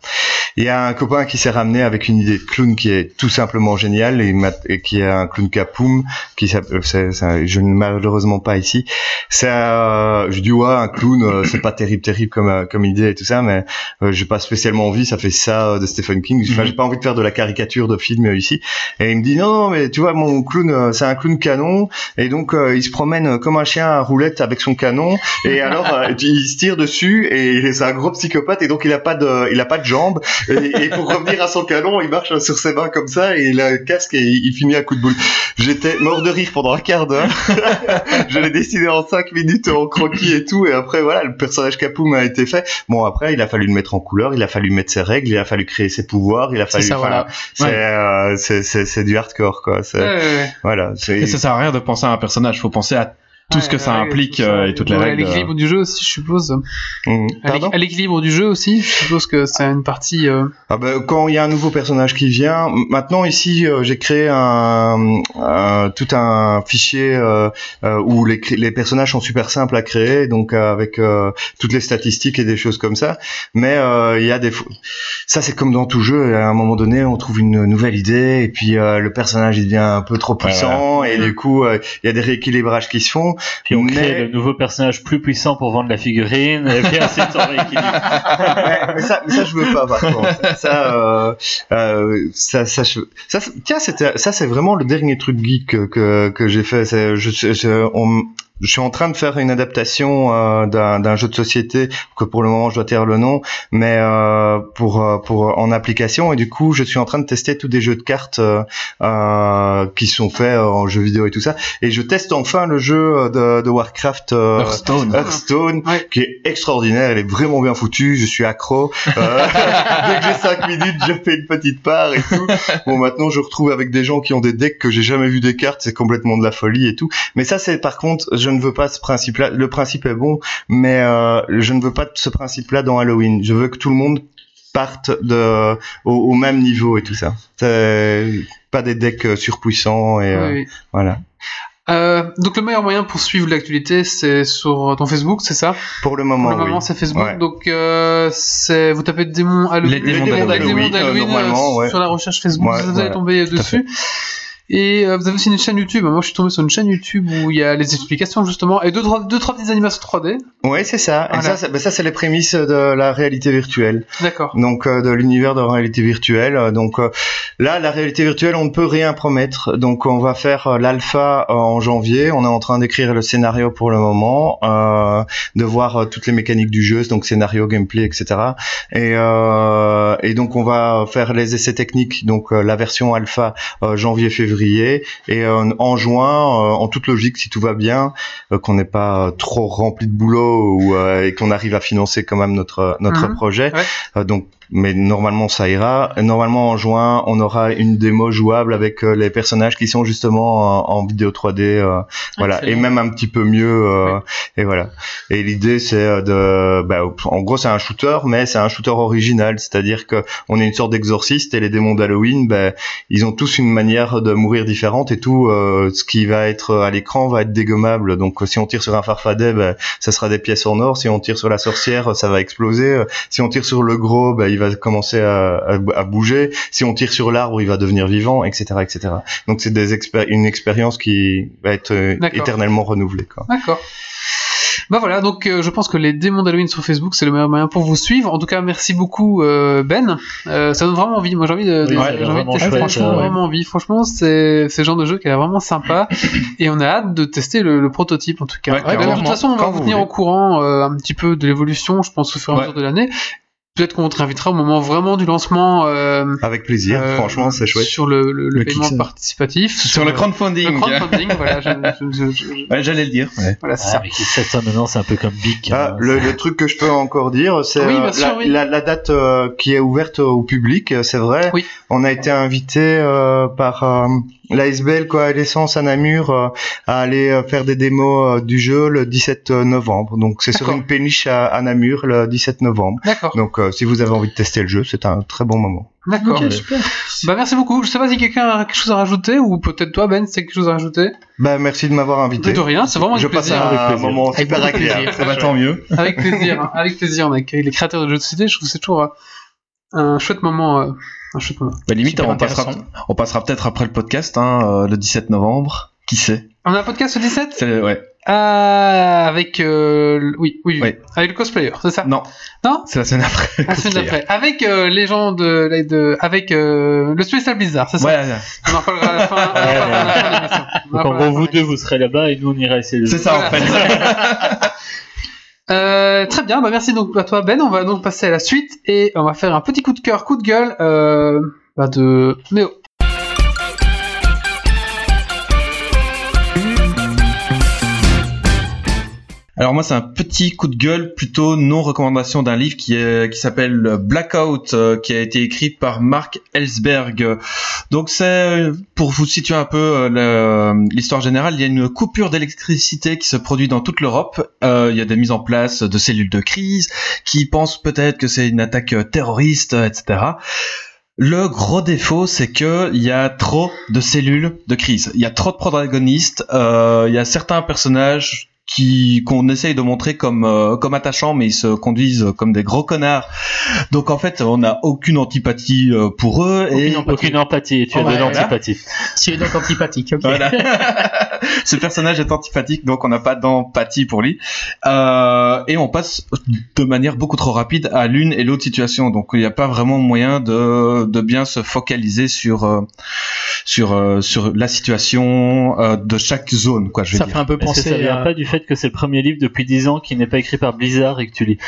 Il y a un copain qui s'est ramené avec une idée de clown qui est tout simplement géniale et, qui est un clown capoum qui s'appelle. c'est- Je ne malheureusement pas ici. C'est. Euh, je dis ouais, un clown, euh, c'est pas terrible, terrible comme euh, comme idée et tout ça, mais euh, j'ai pas spécialement envie. Ça fait ça euh, de Stephen King. Enfin, Mhm. j'ai pas envie de faire de la caricature de film euh, ici. Et il me dit non, non, mais tu vois, mon clown, euh, c'est un clown canon, et donc euh, il se promène euh, comme un chien à roulette avec son canon, et alors euh, il se tire dessus, et c'est un gros psychopathe, et donc il a pas de, il a pas de jambes, et, et pour revenir à son canon, il marche sur ses mains comme ça, et il a un casque et il finit à coup de boule. J'étais mort de rire pendant un quart d'heure. Je l'ai dessiné en cinq minutes en croquis et tout, et après voilà, le personnage Capoum a été fait. Bon après, il a fallu le mettre en couleur, il a fallu mettre ses règles, il a fallu créer ses pouvoirs, il a C'est fallu. enfin, voilà. c'est euh, c'est c'est c'est du hardcore quoi. C'est Ouais, ouais, ouais. voilà. C'est Et ça sert à rien de penser à un personnage. Faut penser à tout ce que ça implique tout ça. euh, et toutes les Ouais, règles. À l'équilibre du jeu aussi, je suppose. Mhm. À Pardon l'équ- à l'équilibre du jeu aussi, je suppose que c'est une partie. euh, Ah ben, quand il y a un nouveau personnage qui vient, maintenant ici euh, j'ai créé un, un- tout un fichier euh, euh, où les, les personnages sont super simples à créer, donc euh, avec euh, toutes les statistiques et des choses comme ça. Mais euh, il y a des ça c'est comme dans tout jeu. À un moment donné, on trouve une nouvelle idée et puis euh, le personnage il devient un peu trop puissant et du coup euh, il y a des rééquilibrages qui se font. Puis on Mais- crée le nouveau personnage plus puissant pour vendre la figurine, et puis ensuite on rééquilibre. Ouais, mais ça, mais ça je veux pas par contre. Ça, euh, euh, ça, ça, je- ça, c'est- tiens, c'était, ça c'est vraiment le dernier truc geek que que, que j'ai fait. C'est, je, je, je- on- je suis en train de faire une adaptation euh, d'un, d'un jeu de société que pour le moment je dois taire le nom, mais euh, pour euh, pour en application et du coup je suis en train de tester tous des jeux de cartes euh, euh, qui sont faits en jeux vidéo et tout ça. Et je teste enfin le jeu de, de Warcraft. euh, Hearthstone. Hearthstone, Ouais. qui est extraordinaire, elle est vraiment bien foutue, je suis accro. Euh, dès que j'ai 5 minutes, je fais une petite part et tout. Bon, maintenant, je retrouve avec des gens qui ont des decks que j'ai jamais vu des cartes, c'est complètement de la folie et tout. Mais ça, c'est par contre, je ne veux pas ce principe-là. Le principe est bon, mais euh, je ne veux pas ce principe-là dans Halloween. Je veux que tout le monde parte de, au, au même niveau et tout ça. Pas des decks euh, surpuissants et euh, oui. voilà. Euh, donc le meilleur moyen pour suivre l'actualité, c'est sur ton Facebook, c'est ça? Pour le Pour moment, le moment, oui. c'est Facebook. Ouais. Donc euh, c'est vous tapez démons Halloween, Les démons d'Halloween, euh, sur la recherche Facebook, Ouais, vous allez voilà. tomber à fait. dessus. Et euh, vous avez aussi une chaîne YouTube. Moi, je suis tombé sur une chaîne YouTube où il y a les explications justement et deux trois, deux, trois petites animations 3D. Oui, c'est ça. Et ça, c'est- ben ça, c'est les prémices de la réalité virtuelle. D'accord. donc euh, de l'univers de la réalité virtuelle. Donc euh, là, la réalité virtuelle, on ne peut rien promettre. Donc on va faire euh, l'alpha euh, en janvier. On est en train d'écrire le scénario pour le moment, euh, de voir toutes les mécaniques du jeu, donc scénario, gameplay, etc. Et, euh, et donc on va faire les essais techniques, donc euh, la version alpha euh, et euh, en juin, euh, en toute logique, si tout va bien, euh, qu'on n'est pas trop rempli de boulot ou, euh, et qu'on arrive à financer quand même notre notre Mhm. projet. Ouais. Euh, donc, mais normalement ça ira. Normalement en juin, on aura une démo jouable avec euh, les personnages qui sont justement en, en vidéo 3D, euh, voilà, et même un petit peu mieux. euh, Et voilà. Et l'idée c'est euh, de, bah, en gros c'est un shooter, mais c'est un shooter original, c'est-à-dire que on est une sorte d'exorciste et les démons d'Halloween, ben ils ont tous une manière de mourir différente et tout. euh, ce qui va être à l'écran va être dégommable. Donc si on tire sur un farfadet, ben, ça sera des pièces en or. Si on tire sur la sorcière, ça va exploser. Si on tire sur le gros, ben, il va commencer à, à, à bouger. Si on tire sur l'arbre, il va devenir vivant, etc., etc. Donc c'est des une expérience qui va être euh, éternellement renouvelée. D'accord. Bah voilà, donc euh, je pense que les démons d'Halloween sur Facebook, c'est le meilleur moyen pour vous suivre. En tout cas, merci beaucoup euh, Ben. Euh, ça donne vraiment envie. Moi, j'ai envie de, de- envie tester. chouette, franchement, euh, vraiment envie. Franchement, c'est le genre de jeu qui a l'air vraiment sympa. et on a hâte de tester le, le prototype en tout cas. Ouais, Ouais, bah, de toute façon, on va vous vous tenir voulez. au courant euh, un petit peu de l'évolution, je pense, au fur et à mesure de l'année. Peut-être qu'on te réinvitera au moment vraiment du lancement. euh, Avec plaisir. euh, Franchement, c'est chouette. Sur le, le, le Le paiement Kickstarter. participatif. Sur le crowdfunding. le crowdfunding, voilà. je- je- je- je- Ouais, j'allais le dire. ouais. voilà, c'est Ah, ça. mais Kickstarter maintenant, c'est un peu comme Big. Ah, hein. le, le truc que je peux encore dire, c'est Oui, euh, la, oui. la, la date euh, qui est ouverte au public, c'est vrai. Oui. On a été invité euh, par euh, l'ASBL Coalescence à Namur euh, à aller euh, faire des démos euh, du jeu le 17 novembre. Donc c'est sur une péniche à, à Namur le 17 novembre. D'accord. Donc euh, si vous avez envie de tester le jeu, c'est un très bon moment. D'accord. Ok, super. Bah merci beaucoup. Je sais pas si quelqu'un a quelque chose à rajouter ou peut-être toi Ben, c'est quelque chose à rajouter. Ben merci de m'avoir invité. De rien, c'est vraiment Je avec passe plaisir. un, Avec plaisir. moment Avec super agréable. plaisir. Ça va tant mieux. Avec plaisir, hein. avec plaisir. On accueille les créateurs de jeux de société. Je trouve que c'est toujours euh, un chouette moment. Euh, chouette moment. Bah, limite, on passera, on passera peut-être après le podcast, hein, euh, le 17 novembre. Qui sait? On a un podcast le 17 C'est- Ouais. Ah, avec euh, le- oui, oui, oui, avec le cosplayer, c'est ça? Non. Non? C'est la semaine après. La semaine d'après, avec euh, les gens de, de avec euh, le Special Blizzard, c'est ça? Ouais, On en parlera à la fin. en parlera à la fin de Donc en à la gros, vous de deux, vous serez là-bas et nous, on ira essayer le c'est ça en fait. Euh, très bien, bah merci donc à toi Ben. On va donc passer à la suite et on va faire un petit coup de cœur, coup de gueule euh, bah de Méo. Alors moi c'est un petit coup de gueule plutôt non recommandation d'un livre qui est qui s'appelle Blackout euh, qui a été écrit par Mark Ellsberg. Donc c'est euh, pour vous situer un peu euh, l'histoire générale, il y a une coupure d'électricité qui se produit dans toute l'Europe. Euh, il y a des mises en place de cellules de crise qui pensent peut-être que c'est une attaque euh, terroriste, euh, etc. Le gros défaut, c'est que il y a trop de cellules de crise. Il y a trop de protagonistes. euh, il y a certains personnages qui qu'on essaye de montrer comme euh, comme attachants, mais ils se conduisent comme des gros connards. Donc en fait, on n'a aucune antipathie euh, pour eux et Aucune empathie. Aucune empathie, tu as de l'antipathie. Si est donc antipathique, voilà. Ce personnage est antipathique, donc on n'a pas d'empathie pour lui. Euh, et on passe de manière beaucoup trop rapide à l'une et l'autre situation. Donc il n'y a pas vraiment moyen de, de bien se focaliser sur euh, sur euh, sur la situation euh, de chaque zone, quoi. Je Ça dire. fait un peu penser ça vient à... pas du fait que c'est le premier livre depuis 10 ans qui n'est pas écrit par Blizzard et que tu lis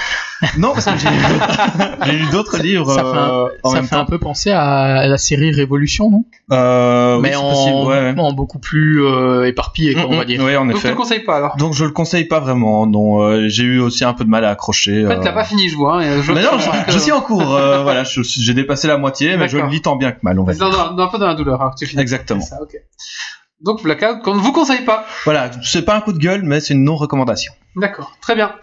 Non, parce que j'ai lu d'autres- j'ai lu d'autres livres Ça fait un- euh, en ça même fait un peu penser à la série Révolution, non? Euh, oui, Mais c'est en, possible, ouais, ouais. en beaucoup plus euh, éparpillé, on va dire. ouais, en Donc tu effet. le conseilles pas alors. Donc je le conseille pas vraiment. Non, euh, j'ai eu aussi un peu de mal à accrocher. En fait, euh. t'as pas fini, je vois. hein, je Mais non, je, que- je suis en cours. euh, voilà, j'ai dépassé la moitié, mais je le lis tant bien que mal, on va C'est dans, dire. dans- un peu dans la douleur, que tu finis. Exactement. C'est Ça, ok. Donc Blackout, qu'on ne vous conseille pas. Voilà, c'est pas un coup de gueule, mais c'est une non-recommandation. D'accord, très bien.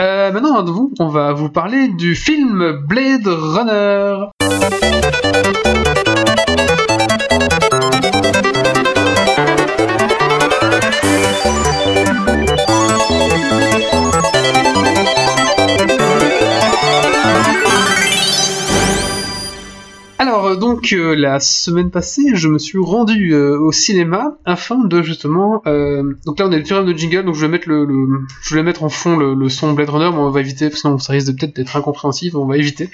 Euh, maintenant, vous, on va vous parler du film Blade Runner. Donc euh, la semaine passée, je me suis rendu euh, au cinéma afin de justement. euh, donc là, on est le tueur de jingle, donc je vais mettre le, le- je vais mettre en fond le, le son Blade Runner, mais on va éviter, parce que sinon ça risque peut-être d'être incompréhensible, on va éviter.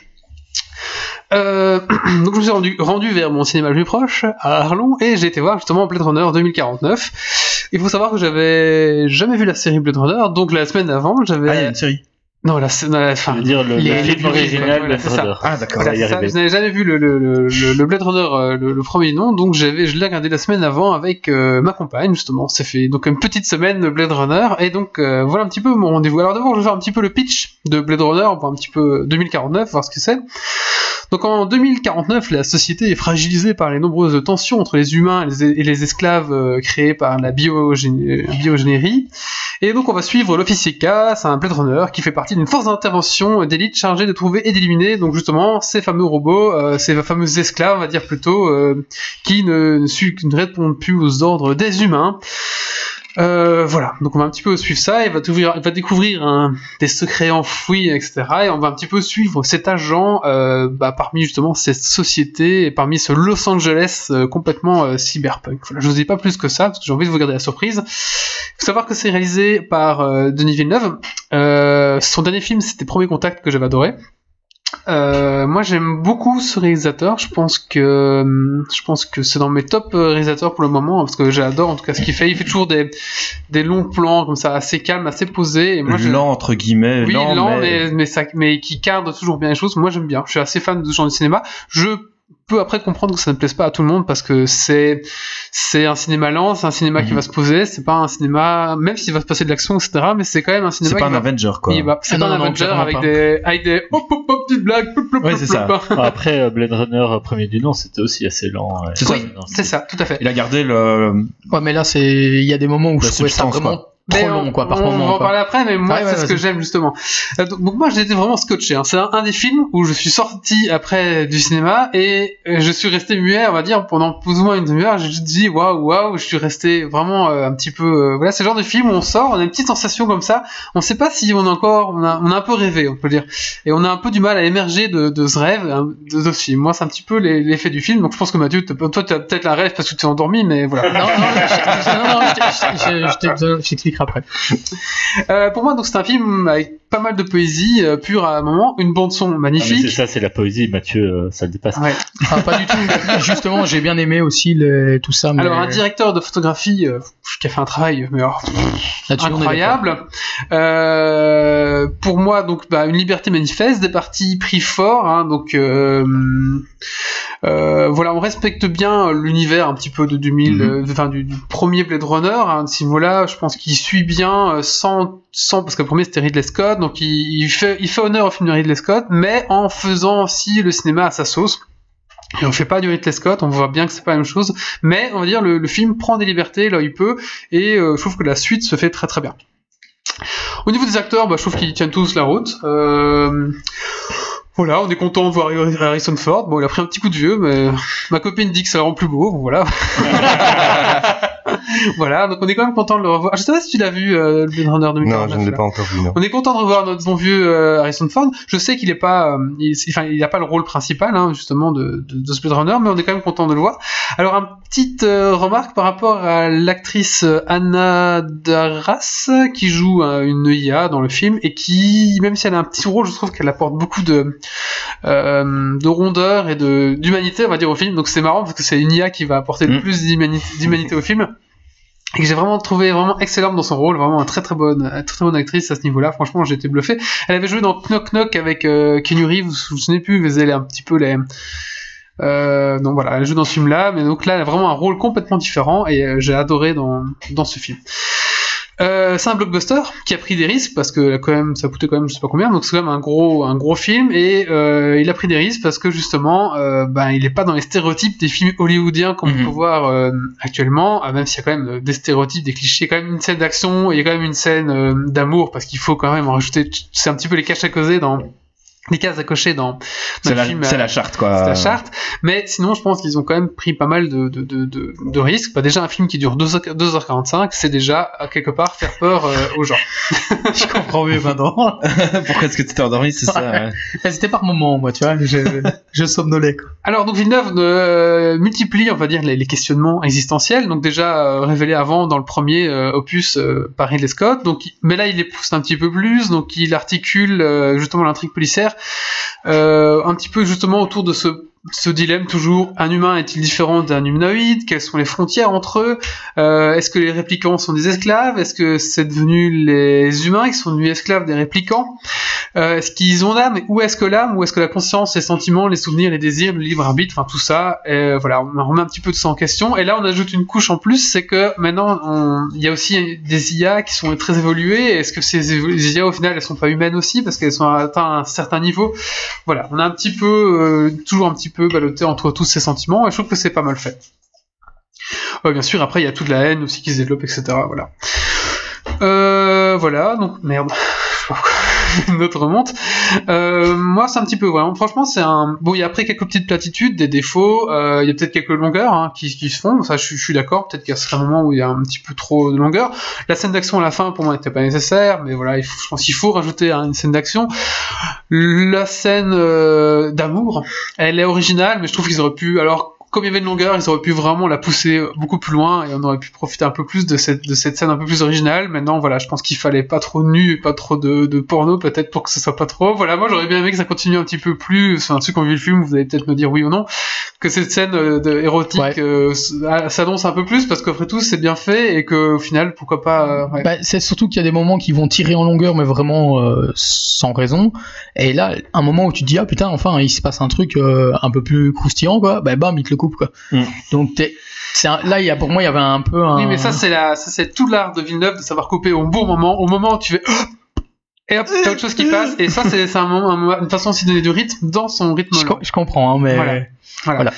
Euh, donc je me suis rendu, rendu vers mon cinéma le plus proche, à Arlon, et j'ai été voir justement Blade Runner 2049. Il faut savoir que j'avais jamais vu la série Blade Runner, donc la semaine avant, j'avais... Ah, il y a une série. Non, la, la, Ça veut dire le, les- le film original riches, de voilà, c'est ça. Runner. Ah, d'accord. C'est je n'avais jamais vu le, le, le, le- le Blade Runner, euh, le, le premier nom, donc j'avais, je l'ai regardé la semaine avant avec euh, ma compagne, justement. Ça fait donc une petite semaine de Blade Runner, et donc euh, voilà un petit peu mon rendez-vous. Alors d'abord, je vais faire un petit peu le pitch de Blade Runner, pour un petit peu 2049, voir ce que c'est. Donc en 2049, la société est fragilisée par les nombreuses tensions entre les humains et les, esclaves euh, créés par la biogé- biogénérie. Et donc on va suivre l'officier K, c'est un Blade qui fait partie d'une force d'intervention d'élite chargée de trouver et d'éliminer donc justement ces fameux robots, euh, ces fameux esclaves on va dire plutôt, euh, qui ne répondent plus aux ordres des humains. Euh, voilà, donc on va un petit peu suivre ça, il va, va découvrir un- des secrets enfouis, etc. Et on va un petit peu suivre cet agent euh, bah, parmi justement cette société et parmi ce Los Angeles euh, complètement euh, cyberpunk. Voilà, je vous dis pas plus que ça parce que j'ai envie de vous garder la surprise. Il faut savoir que c'est réalisé par euh, Denis Villeneuve. Son dernier film, c'était Premier Contact que j'avais adoré. Euh, moi j'aime beaucoup ce réalisateur, je pense que je pense que c'est dans mes top euh, réalisateurs pour le moment parce que j'adore en tout cas ce qu'il fait. Il fait toujours des, des longs plans comme ça assez calmes, assez posés et moi lent, entre guillemets. oui, lent, lent, mais... mais, mais, ça, mais qui cadre toujours bien les choses. Moi, j'aime bien. Je suis assez fan de ce genre de cinéma. Je peux après comprendre que ça ne plaise pas à tout le monde parce que c'est c'est un cinéma lent, c'est un cinéma qui Mhm. va se poser. C'est pas un cinéma, même s'il va se passer de l'action, etc. Mais c'est quand même un cinéma. C'est pas un va- Avenger, quoi. va- C'est Ah pas non, un non, Avenger avec pas. des avec des hop hop hop petites blagues. plop, plop, Ouais, c'est ça. Après, euh, Blade Runner euh, premier du nom, c'était aussi assez lent. ouais. C'est C'est ça, tout à fait. Il a gardé le. Ouais, mais là, c'est, il y a des moments où La je trouvais ça vraiment quoi. Trop Mais long, on- quoi, par on, moment. va en parler après, mais moi, Ouais, ouais, c'est ce que j'aime justement. Euh, donc, donc moi, j'ai été vraiment scotché. Hein. C'est un, un des films où je suis sorti après du cinéma et euh, je suis resté muet, on va dire, pendant plus ou moins une demi-heure. J'ai juste dit waouh, waouh. Je suis resté vraiment euh, un petit peu. euh, voilà, c'est le genre de film où on sort, on a une petite sensation comme ça. On sait pas si on a encore, on a, on a un peu rêvé, on peut dire, et on a un peu du mal à émerger de, de ce rêve, hein, de, de ce film. Moi, c'est un petit peu l'effet du film. Donc, je pense que Mathieu, toi, tu as peut-être un rêve parce que tu es endormi, mais voilà. Non, non, je, non, non, je t'ai- je- je après. Euh, pour moi, donc c'est un film pas mal de poésie euh, pure à un moment, une bande son Ah, c'est magnifique. ça, c'est la poésie, Mathieu, euh, ça le dépasse. Ouais. Enfin, pas du tout. Justement, j'ai bien aimé aussi le- tout ça. Mais Alors un directeur de photographie euh, qui a fait un travail mais alors, est incroyable. Euh, pour moi, donc bah, une liberté manifeste, des parties pris fort. Hein, donc euh, euh, voilà, on respecte bien l'univers un petit peu de 2000, Mhm. euh, enfin du, du premier Blade Runner. Hein, de ce niveau-là, je pense qu'il suit bien sans sans parce que le premier c'était Ridley Scott, donc il, fait honneur au film de Ridley Scott, mais en faisant aussi le cinéma à sa sauce. Et on fait pas du Ridley Scott, on voit bien que c'est pas la même chose, mais on va dire le, le film prend des libertés là où il peut, et euh, je trouve que la suite se fait très très bien. Au niveau des acteurs, bah, je trouve qu'ils tiennent tous la route. Euh, voilà, on est content de voir Harrison Ford. Bon, il a pris un petit coup de vieux, mais ma copine dit que ça le rend plus beau. Voilà. voilà, donc on est quand même content de le revoir. Je sais pas si tu l'as vu, euh, le Blade Runner 2049. Non, je ne l'ai pas encore vu, non. On est content de revoir notre bon vieux euh, Harrison Ford. Je sais qu'il est pas, euh, il, enfin, il a pas le rôle principal, hein, justement, de, de, de ce Blade Runner, mais on est quand même content de le voir. Alors, une petite euh, remarque par rapport à l'actrice euh, Anna Darras, qui joue euh, une IA dans le film, et qui, même si elle a un petit rôle, je trouve qu'elle apporte beaucoup de, euh, de rondeur et de, d'humanité, on va dire, au film. Donc c'est marrant, parce que c'est une IA qui va apporter le Mm. plus d'humanité au film et que j'ai vraiment trouvé vraiment excellente dans son rôle, vraiment une très très bonne, très très bonne actrice à ce niveau-là. Franchement, j'ai été bluffé. Elle avait joué dans Knock Knock avec euh, Keanu Reeves, vous vous souvenez plus, mais elle est un petit peu les. Euh, donc voilà, elle joue dans ce film-là, mais donc là, elle a vraiment un rôle complètement différent et euh, j'ai adoré dans dans ce film. Euh, c'est un blockbuster qui a pris des risques parce que quand même ça coûtait quand même je sais pas combien donc c'est quand même un gros un gros film et euh, il a pris des risques parce que justement euh, ben il est pas dans les stéréotypes des films hollywoodiens qu'on Mhm. peut voir euh, actuellement euh, même s'il y a quand même euh, des stéréotypes des clichés quand même une scène d'action et il y a quand même une scène d'amour parce qu'il faut quand même en rajouter c'est un petit peu les caches à causer dans des cases à cocher dans, dans C'est le la, film. c'est euh, la charte, quoi. c'est la charte. Mais sinon, je pense qu'ils ont quand même pris pas mal de, de, de, de, de risques. Bah, déjà, un film qui dure 2 h 2h45, c'est déjà, à quelque part, faire peur euh, aux gens. Je comprends mieux maintenant. Pourquoi est-ce que tu t'es endormi, c'est ça ouais. C'était par moment, moi, tu vois. Je, je somnolais, quoi. Alors, donc, Villeneuve euh, multiplie, on va dire, les, les questionnements existentiels. Donc, déjà, euh, révélés avant dans le premier euh, opus euh, par Ridley Scott. Donc, mais là, il les pousse un petit peu plus. Donc, il articule euh, justement l'intrigue policière euh, un petit peu justement autour de ce, ce dilemme toujours un humain est-il différent d'un humanoïde? Quelles sont les frontières entre eux? Euh, Est-ce que les réplicants sont des esclaves? Est-ce que c'est devenu les humains qui sont devenus esclaves des réplicants? Euh, Est-ce qu'ils ont l'âme? Où est-ce que l'âme? Où est-ce que la conscience, les sentiments, les souvenirs, les désirs, le libre arbitre, enfin tout ça euh, Voilà, on remet un petit peu tout ça en question. Et là, on ajoute une couche en plus, c'est que maintenant, il y a aussi des IA qui sont très évoluées. Est-ce que ces IA, au final, elles sont pas humaines aussi parce qu'elles sont atteintes un certain niveau? Voilà, on a un petit peu, euh, toujours un petit peu ballotté entre tous ces sentiments, et je trouve que c'est pas mal fait. Bien sûr, après il y a toute la haine aussi qui se développe, etc. Voilà. Euh, voilà, donc merde. Autre remonte. Euh, moi, c'est un petit peu, voilà. Franchement, c'est un. Bon, il y a après quelques petites platitudes, des défauts. euh, Il y a peut-être quelques longueurs hein, qui, se font. Ça, je, suis- je suis d'accord. Peut-être qu'il y a certains moments où il y a un petit peu trop de longueur. La scène d'action à la fin, pour moi, n'était pas nécessaire. Mais voilà, je pense qu'il faut rajouter hein, une scène d'action. La scène euh, d'amour, elle est originale, mais je trouve qu'ils auraient pu. Alors, comme il y avait une longueur, ils auraient pu vraiment la pousser beaucoup plus loin et on aurait pu profiter un peu plus de cette, de cette scène un peu plus originale. Maintenant, voilà, je pense qu'il fallait pas trop nu, et pas trop de, de porno, peut-être pour que ce soit pas trop. Voilà, moi j'aurais bien aimé que ça continue un petit peu plus. Enfin, ceux qui ont vu le film, vous allez peut-être me dire oui ou non, que cette scène euh, de, érotique Ouais. euh, s'annonce un peu plus parce qu'après tout, c'est bien fait et qu'au final, pourquoi pas. euh, ouais. Bah, c'est surtout qu'il y a des moments qui vont tirer en longueur, mais vraiment euh, sans raison. Et là, un moment où tu te dis, ah putain, enfin, il se passe un truc un peu plus croustillant, quoi, bah bam, il te le coupe, quoi. Mm. Donc, t'es- c'est un- là, il y a, pour moi, il y avait un peu un. Oui, mais ça, c'est la, ça, c'est tout l'art de Villeneuve de savoir couper au bon moment, au moment où tu fais, et hop, t'as autre chose qui passe, et ça, c'est, un moment, une façon aussi de donner du rythme dans son rythme. Je, lent. co- je comprends, hein, mais. Voilà. Voilà. Voilà.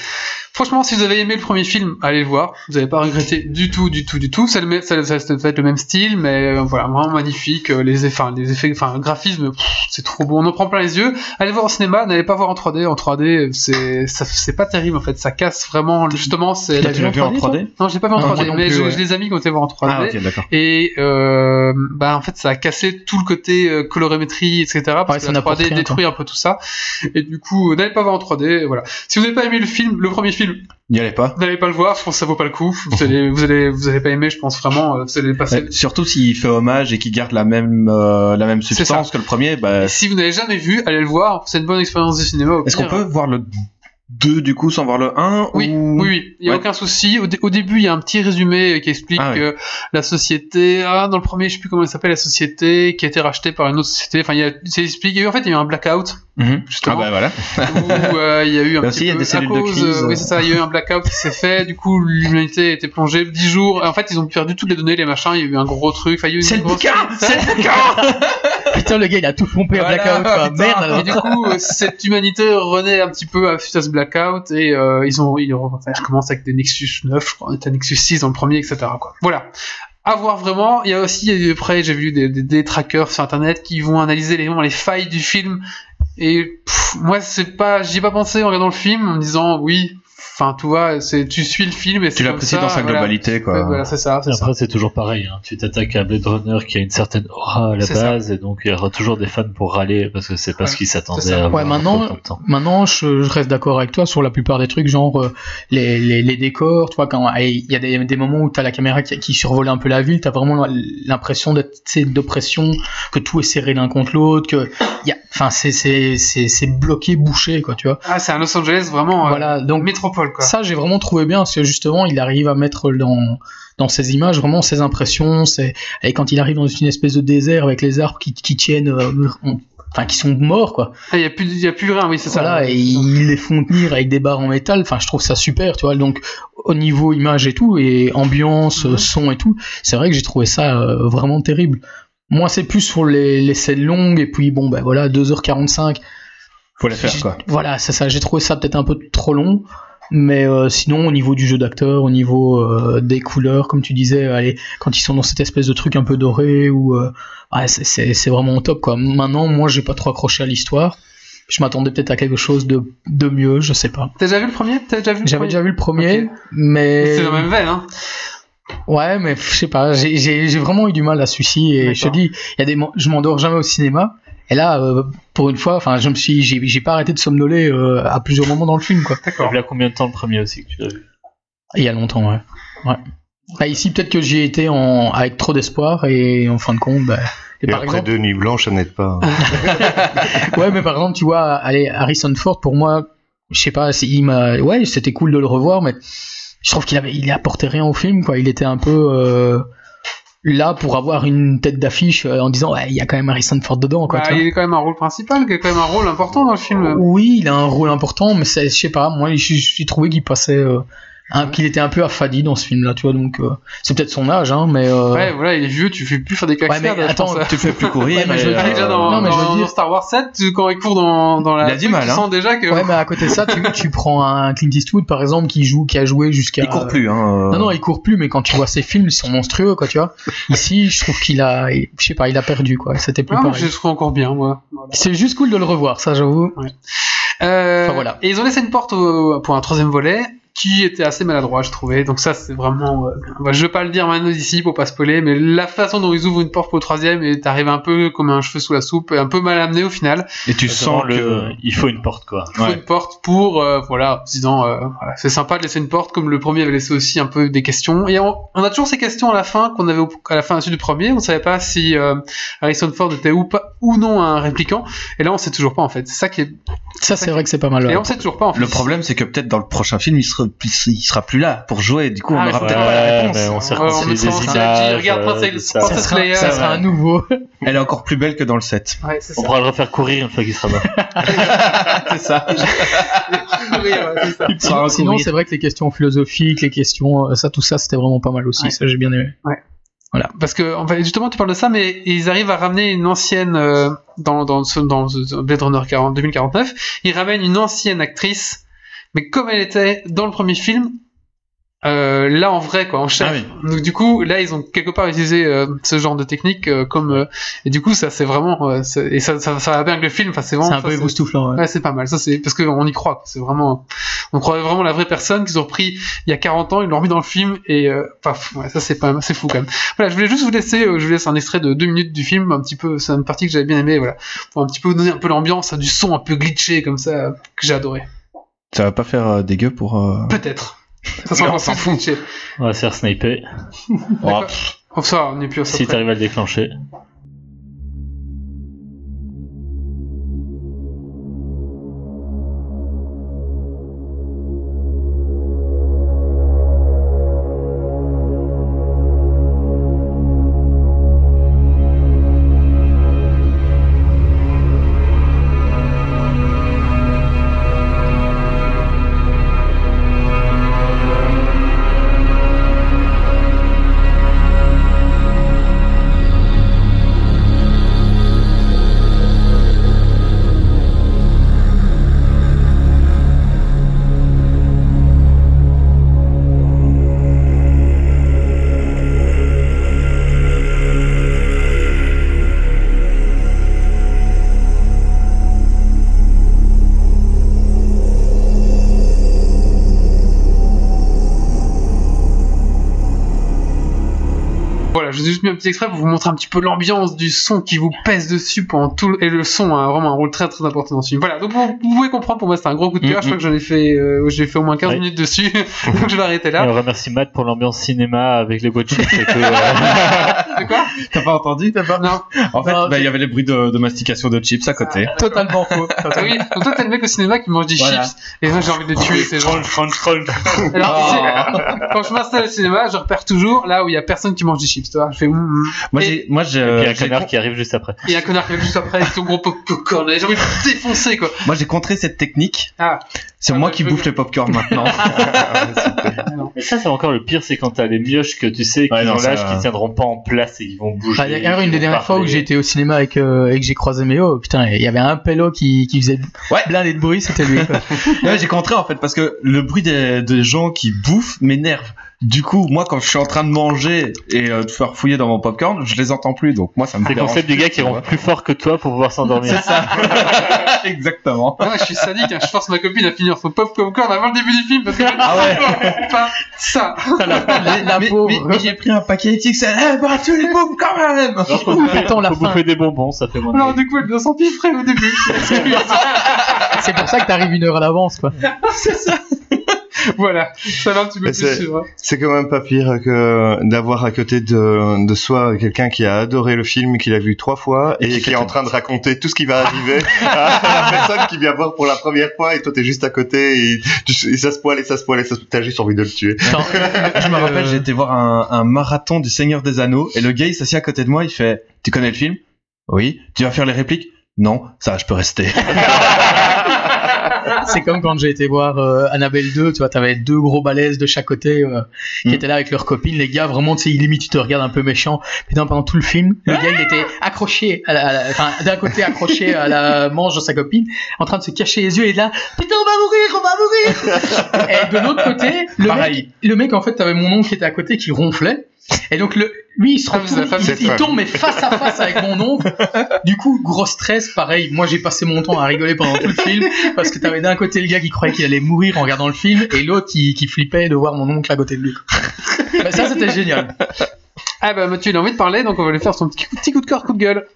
Franchement, si vous avez aimé le premier film, allez le voir. Vous n'allez pas regretter du tout, du tout, du tout. C'est le ça, ça, ça va être le même style, mais euh, voilà, vraiment magnifique. Euh, Les effets, enfin, les effets, enfin, le graphisme, c'est trop beau. On en prend plein les yeux. Allez voir au cinéma, n'allez pas voir en 3D. En 3D, c'est, ça- c'est pas terrible en fait. Ça casse vraiment. Justement, c'est. T'as déjà vu en 3D Non, j'ai pas vu en Non, moi 3D, non mais je, ouais. les amis qui ont été voir en 3D. Ah, ok, d'accord. Et euh, bah en fait ça a cassé tout le côté euh, colorimétrie etc parce Ouais, que ça la n'apporte 3D rien, détruit un peu tout ça et du coup n'allez pas voir en 3D voilà si vous n'avez pas aimé le film le premier film N'y allez pas. n'allez pas le voir je pense que ça vaut pas le coup vous allez vous allez vous allez pas aimer je pense vraiment euh, vous allez passer Ouais, surtout s'il fait hommage et qu'il garde la même, euh, la même substance que le premier, bah, si vous n'avez jamais vu allez le voir c'est une bonne expérience de cinéma est-ce qu'on peut voir le 2 du coup sans voir le 1 Oui, ou... oui, oui, il y a Ouais. aucun souci. Au, dé- au début, il y a un petit résumé qui explique Ah la société, ah, dans le premier, je sais plus comment elle s'appelle, la société qui a été rachetée par une autre société. Enfin, il y a, c'est expliqué. En fait, il y a eu un blackout Mhm. justement. Ah bah voilà. où euh, il y a eu un petit aussi, il y a peu des à de crise. euh, oui, c'est ça. Il y a eu un blackout qui s'est fait. Du coup, l'humanité a été plongée 10 jours. En fait, ils ont perdu toutes les données, les machins. Il y a eu un gros truc. Enfin, C'est le bouquin C'est le bouquin Putain, le gars, il a tout pompé à Voilà, Blackout, quoi. putain. Merde, alors. Et du coup, euh, cette humanité renaît un petit peu à- suite à ce blackout et euh, ils ont ils, re- enfin, ils recommencent avec des Nexus 9, je crois, on était à Nexus 6 dans le premier, etc. Quoi. Voilà. À voir vraiment. Il y a aussi après j'ai vu des, des, des trackers sur internet qui vont analyser les, les failles du film et moi c'est pas j'y ai pas pensé en regardant le film en me disant oui. Enfin, tu vois, c'est tu suis le film et Tu l'apprécies dans sa voilà. globalité, quoi. Ouais, Voilà, c'est ça. Après, c'est toujours pareil. Hein. Tu t'attaques à Blade Runner qui a une certaine aura à la ça. base, et donc il y aura toujours des fans pour râler parce que c'est pas Ouais, ce qu'ils s'attendaient ça. à voir Ouais, maintenant, temps. maintenant je, je reste d'accord avec toi sur la plupart des trucs, genre euh, les, les, les décors, tu vois, quand il y a des, des moments où t'as la caméra qui, qui survole un peu la ville, t'as vraiment l'impression d'être d'oppression, que tout est serré l'un contre l'autre, que y a, enfin c'est c'est c'est c'est bloqué, bouché, quoi, tu vois. Ah, c'est un Los Angeles vraiment euh, Voilà, donc métropole quoi. ça j'ai vraiment trouvé bien parce que justement il arrive à mettre dans dans ses images vraiment ses impressions, et quand il arrive dans une espèce de désert avec les arbres qui, qui tiennent, euh, on- enfin qui sont morts quoi. Ah, il y a plus il y a plus rien, oui, c'est ça. Voilà, et ils les font tenir avec des barres en métal. Enfin, je trouve ça super, tu vois. Donc, au niveau image et tout, et ambiance, Mhm. son et tout, c'est vrai que j'ai trouvé ça euh, vraiment terrible. Moi, c'est plus sur les, les scènes longues, et puis bon, ben voilà, 2h45. Faut les faire, quoi. Voilà, c'est ça. J'ai trouvé ça peut-être un peu trop long. Mais euh, sinon, au niveau du jeu d'acteur, au niveau euh, des couleurs, comme tu disais, allez, quand ils sont dans cette espèce de truc un peu doré, ou euh, ouais, c'est- c'est c'est vraiment top quoi. Maintenant, moi, j'ai pas trop accroché à l'histoire. je m'attendais peut-être à quelque chose de, de mieux, je sais pas. T'as déjà vu le premier? T'as déjà vu le J'avais déjà vu le premier, mais C'est dans la même veine, hein. ouais, mais je sais pas, j'ai- j'ai j'ai vraiment eu du mal à celui-ci et je te dis, y a des, je m'endors jamais au cinéma. Et là, euh, pour une fois, enfin, je me suis, j'ai j'ai pas arrêté de somnoler euh, à plusieurs moments dans le film, quoi. D'accord. Il y a combien de temps le premier aussi que tu l'as vu? Il y a longtemps, ouais. ouais. Bah, ici, peut-être que j'y ai été en, avec trop d'espoir et en fin de compte, bah, et Et par après exemple, deux nuits blanches, ça n'aide pas. ouais, mais par exemple, tu vois, allez, Harrison Ford, pour moi, je sais pas, il m'a, ouais, c'était cool de le revoir, mais je trouve qu'il avait, il apporté rien au film, quoi. Il était un peu euh, là pour avoir une tête d'affiche euh, en disant, ouais, il y a quand même Harrison Ford dedans, quoi. Bah, il a quand même un rôle principal, il a quand même un rôle important dans le film. Oui, il a un rôle important, mais je sais pas, moi, j'ai trouvé qu'il passait, euh, qu'il était un peu affadi dans ce film-là, tu vois, donc euh, c'est peut-être son âge, hein, mais. euh, Ouais, voilà, il est vieux, tu fais plus faire des claques Ouais, mais attends, Tu le fais plus courir. Ouais, mais je veux Ah, dire- euh, déjà dans, non, mais je veux dans- dire- dans Star Wars 7, tu- quand il court dans, dans la. Il a du mal, Tu hein. sens déjà que. Ouais, mais à côté de ça, tu, tu prends un Clint Eastwood, par exemple, qui joue, qui a joué jusqu'à. Il court plus, hein. euh. Non, non, il court plus, mais quand tu vois ses films, ils sont monstrueux, quoi, tu vois. Ici, je trouve qu'il a, je sais pas, il a perdu, quoi. C'était plus Ah, pareil. je le trouve encore bien, moi. Voilà. C'est juste cool de le revoir, ça, j'avoue. Euh, Enfin, voilà. Et ils ont laissé une porte au- pour un troisième volet qui était assez maladroit, je trouvais. Donc ça, c'est vraiment. euh, bah, je vais pas le dire maintenant ici pour pas spoiler, mais la façon dont ils ouvrent une porte pour le troisième et t'arrives un peu comme un cheveu sous la soupe, un peu mal amené au final. Et tu sens le... que. Il faut une porte, quoi. Il faut Ouais. une porte pour, euh, voilà, en se disant, euh, voilà, c'est sympa de laisser une porte comme le premier avait laissé aussi un peu des questions. Et on, on a toujours ces questions à la fin qu'on avait au- à la fin du premier. On savait pas si euh, Harrison Ford était ou pas ou non un répliquant. Et là, on sait toujours pas en fait. C'est ça qui est. Ça, c'est vrai que c'est pas mal. Et on sait toujours pas en fait. Le problème, c'est que peut-être dans le prochain film, il il sera plus là pour jouer. Du coup, on Ah, aura ouais, peut-être pas la réponse. mais on s'est Ouais, des images. regarde euh, Princess- de ça. Princess Ça sera, Leia, ça sera ouais. un nouveau. Elle est encore plus belle que dans le 7. Ouais, c'est On pourra le refaire courir une fois qu'il sera mort. c'est ça. Ouais. Sinon, sinon, c'est vrai que les questions philosophiques, les questions, euh, ça, tout ça, c'était vraiment pas mal aussi. Ouais. Ça, j'ai bien aimé. Parce que en fait, justement, tu parles de ça, mais ils arrivent à ramener une ancienne euh, dans dans dans Blade Runner 40, 2049. Ils ramènent une ancienne actrice, mais comme elle était dans le premier film. euh, là en vrai quoi en chef Ah oui. donc du coup là ils ont quelque part utilisé euh, ce genre de technique euh, comme et du coup ça c'est vraiment et ça, ça ça va bien avec le film enfin c'est vraiment C'est un peu époustouflant. ouais. Ouais, c'est pas mal. Ça, c'est parce qu'on y croit. C'est vraiment, on croit vraiment la vraie personne qu'ils ont repris il y a 40 ans, ils l'ont remis dans le film et, paf, ouais, ça c'est pas, c'est fou quand même. Voilà, je voulais juste vous laisser, je vous laisse un extrait de deux minutes du film, un petit peu, c'est une partie que j'avais bien aimé, voilà, pour un petit peu vous donner un peu l'ambiance, hein, du son un peu glitché comme ça, que j'ai adoré. Ça va pas faire euh, dégueu pour. euh, Peut-être. Ça sent on s'en fout. On va se faire sniper. Oh, ça, on est plus à ça. Si t'arrives à le déclencher. Mis un petit extrait pour vous montrer un petit peu l'ambiance du son qui vous pèse dessus pendant tout le- et le son a vraiment un rôle très très important dans ce film. Voilà, donc vous, vous pouvez comprendre pour moi c'était un gros coup de cœur. Mm, Je crois que j'en ai fait, euh, j'ai fait au moins 15 Ouais. minutes dessus, donc je vais arrêter Et là. on remercie Matt pour l'ambiance cinéma avec les boîtes chips et tout. euh, De quoi? T'as pas entendu? Non. En fait, bah, il y avait les bruits de, de mastication de chips à côté. Totalement faux. Oui, donc toi t'es le mec au cinéma qui mange des Voilà. chips et moi j'ai envie de les tuer ces gens. Alors c'est- quand je m'installe au cinéma, je repère toujours là où il y a personne qui mange des chips, tu vois. Je fais. Moi, Et- j'ai, moi, j'ai, Et puis un j'ai connard con- qui arrive juste après. Il y a un connard qui arrive juste après avec son gros popcorn. et J'ai envie de défoncer quoi. moi, j'ai contré cette technique. Ah. C'est Ah, moi bah, qui bouffe bien. les popcorn maintenant. Mais ça, c'est encore le pire, c'est quand t'as les mioches que tu sais qui Ouais, non, ont l'âge qui tiendront pas en place et qui vont bouger. Bah, D'ailleurs, une qui des vont dernières fois où j'ai été au cinéma avec, euh, et que j'ai croisé Méo, putain, il y avait un pélo qui, qui faisait Ouais. blindé de bruit, c'était lui. Ouais, j'ai contré en fait parce que le bruit des, des gens qui bouffent m'énerve. Du coup, moi, quand je suis en train de manger et euh, de faire fouiller dans mon popcorn, je les entends plus. Donc moi, ça me C'est le concept du gars qui rentre plus fort que toi pour pouvoir s'endormir. C'est ça. Exactement. Ah ouais, je suis sadique, hein, je force ma copine à finir son pop popcorn avant le début du film parce que Ah ouais. pas ça. La mais, pauvre. mais- mais j'ai pris un paquet XXL. Eh bah, tu les bouffes quand même. Alors, faut bouffer, Attends, la faut fin. bouffer des bonbons, ça fait moins de Alors du coup, elle doit s'empiffrer au début. C'est pour ça que t'arrives une heure à l'avance, quoi. voilà, ça va un petit peu plus c'est- sûr. hein. C'est quand même pas pire que d'avoir à côté de, de soi quelqu'un qui a adoré le film, qui l'a vu trois fois et, qui est en train de raconter tout ce qui va arriver à la personne qui vient voir pour la première fois et toi t'es juste à côté et, tu- et ça se poile et ça se poile et ça se t'as juste envie de le tuer. Je me rappelle, j'ai été voir un, un marathon du Seigneur des Anneaux et le gars il s'assied à côté de moi, il fait Tu connais le film? Oui. Tu vas faire les répliques? Non, ça je peux rester. C'est comme quand j'ai été voir euh, Annabelle 2, tu vois, t'avais deux gros balaises de chaque côté euh, qui Mm. étaient là avec leurs copines. Les gars, vraiment, tu sais, limite, tu te regardes un peu méchant. Putain, pendant tout le film, le gars, il était accroché, à la, à la- enfin, d'un côté accroché à la manche de sa copine, en train de se cacher les yeux et là, putain, on va mourir, on va mourir. et de l'autre côté, le Pareil. mec, le mec, en fait, t'avais mon oncle qui était à côté qui ronflait. Et donc le, lui, il se Ah, retourne, pas il, tombe mais face à face avec mon oncle. Du coup, gros stress, pareil. Moi, j'ai passé mon temps à rigoler pendant tout le film parce que t'avais d'un côté le gars qui croyait qu'il allait mourir en regardant le film et l'autre qui, qui flippait de voir mon oncle à côté de lui. Bah, ça, c'était génial. Ah bah Mathieu, il a envie de parler, donc on va lui faire son petit coup, petit coup de cœur, coup de gueule.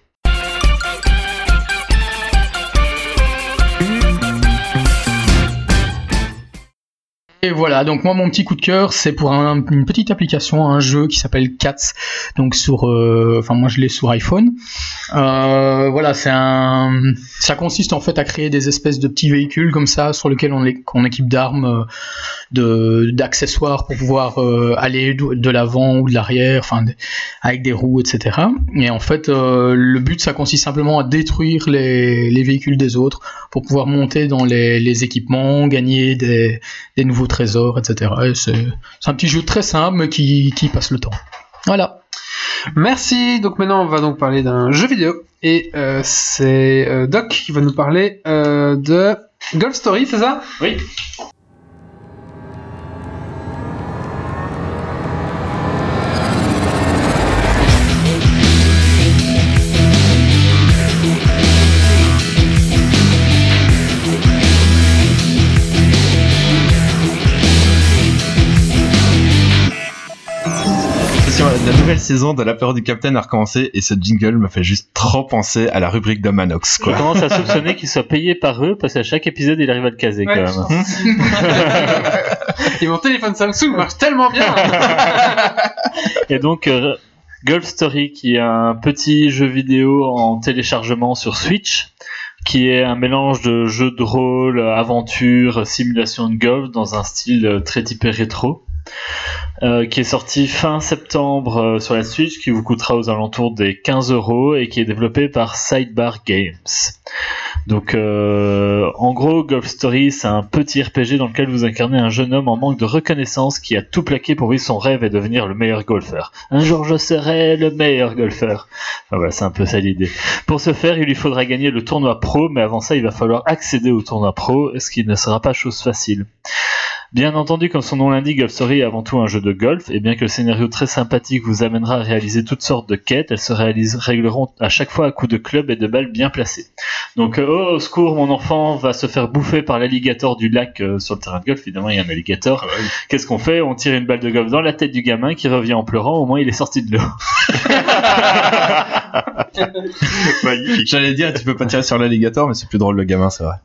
Et voilà, donc moi mon petit coup de cœur, c'est pour un- une petite application, un jeu qui s'appelle Cats. Donc sur, euh, enfin moi je l'ai sur iPhone. Euh, voilà, c'est un, ça consiste en fait à créer des espèces de petits véhicules comme ça sur lesquels on, équipe d'armes, euh, de d'accessoires pour pouvoir aller de, l'avant ou de l'arrière, enfin avec des roues, etc. Et en fait, le but ça consiste simplement à détruire les, les véhicules des autres pour pouvoir monter dans les, les équipements, gagner des des nouveaux trésors, etc. Et c'est c'est un petit jeu très simple mais qui, qui passe le temps. Voilà. Merci. Donc maintenant, on va donc parler d'un jeu vidéo. Et euh, c'est euh, Doc qui va nous parler euh, de Golf Story, c'est ça? Oui. La nouvelle saison de La peur du Capitaine a recommencé et ce jingle me fait juste trop penser à la rubrique de Manox. Je Quoi. commence à soupçonner qu'il soit payé par eux parce qu'à chaque épisode il arrive à le caser quand même. Et mon téléphone Samsung marche tellement bien Et donc euh, Golf Story qui est un petit jeu vidéo en téléchargement sur Switch qui est un mélange de jeu de rôle, aventure, simulation de golf dans un style euh, très typé rétro. Euh, qui est sorti fin septembre euh, sur la Switch, qui vous coûtera aux alentours des 15 euros et qui est développé par Sidebar Games. Donc, euh, en gros, Golf Story, c'est un petit RPG dans lequel vous incarnez un jeune homme en manque de reconnaissance qui a tout plaqué pour vivre son rêve et devenir le meilleur golfeur. Un jour, je serai le meilleur golfeur. Voilà, c'est un peu ça l'idée. Pour ce faire, il lui faudra gagner le tournoi pro, mais avant ça, il va falloir accéder au tournoi pro, ce qui ne sera pas chose facile. Bien entendu, comme son nom l'indique, Golf Story est avant tout un jeu de golf, et bien que le scénario très sympathique vous amènera à réaliser toutes sortes de quêtes, elles se réalisent, régleront à chaque fois à coups de club et de balles bien placées. Donc, euh, oh, au secours, mon enfant va se faire bouffer par l'alligator du lac euh, sur le terrain de golf. Évidemment, il y a un alligator. Qu'est-ce qu'on fait? On tire une balle de golf dans la tête du gamin qui revient en pleurant. Au moins, il est sorti de l'eau. Magnifique. J'allais dire, tu peux pas tirer sur l'alligator, mais c'est plus drôle le gamin, c'est vrai.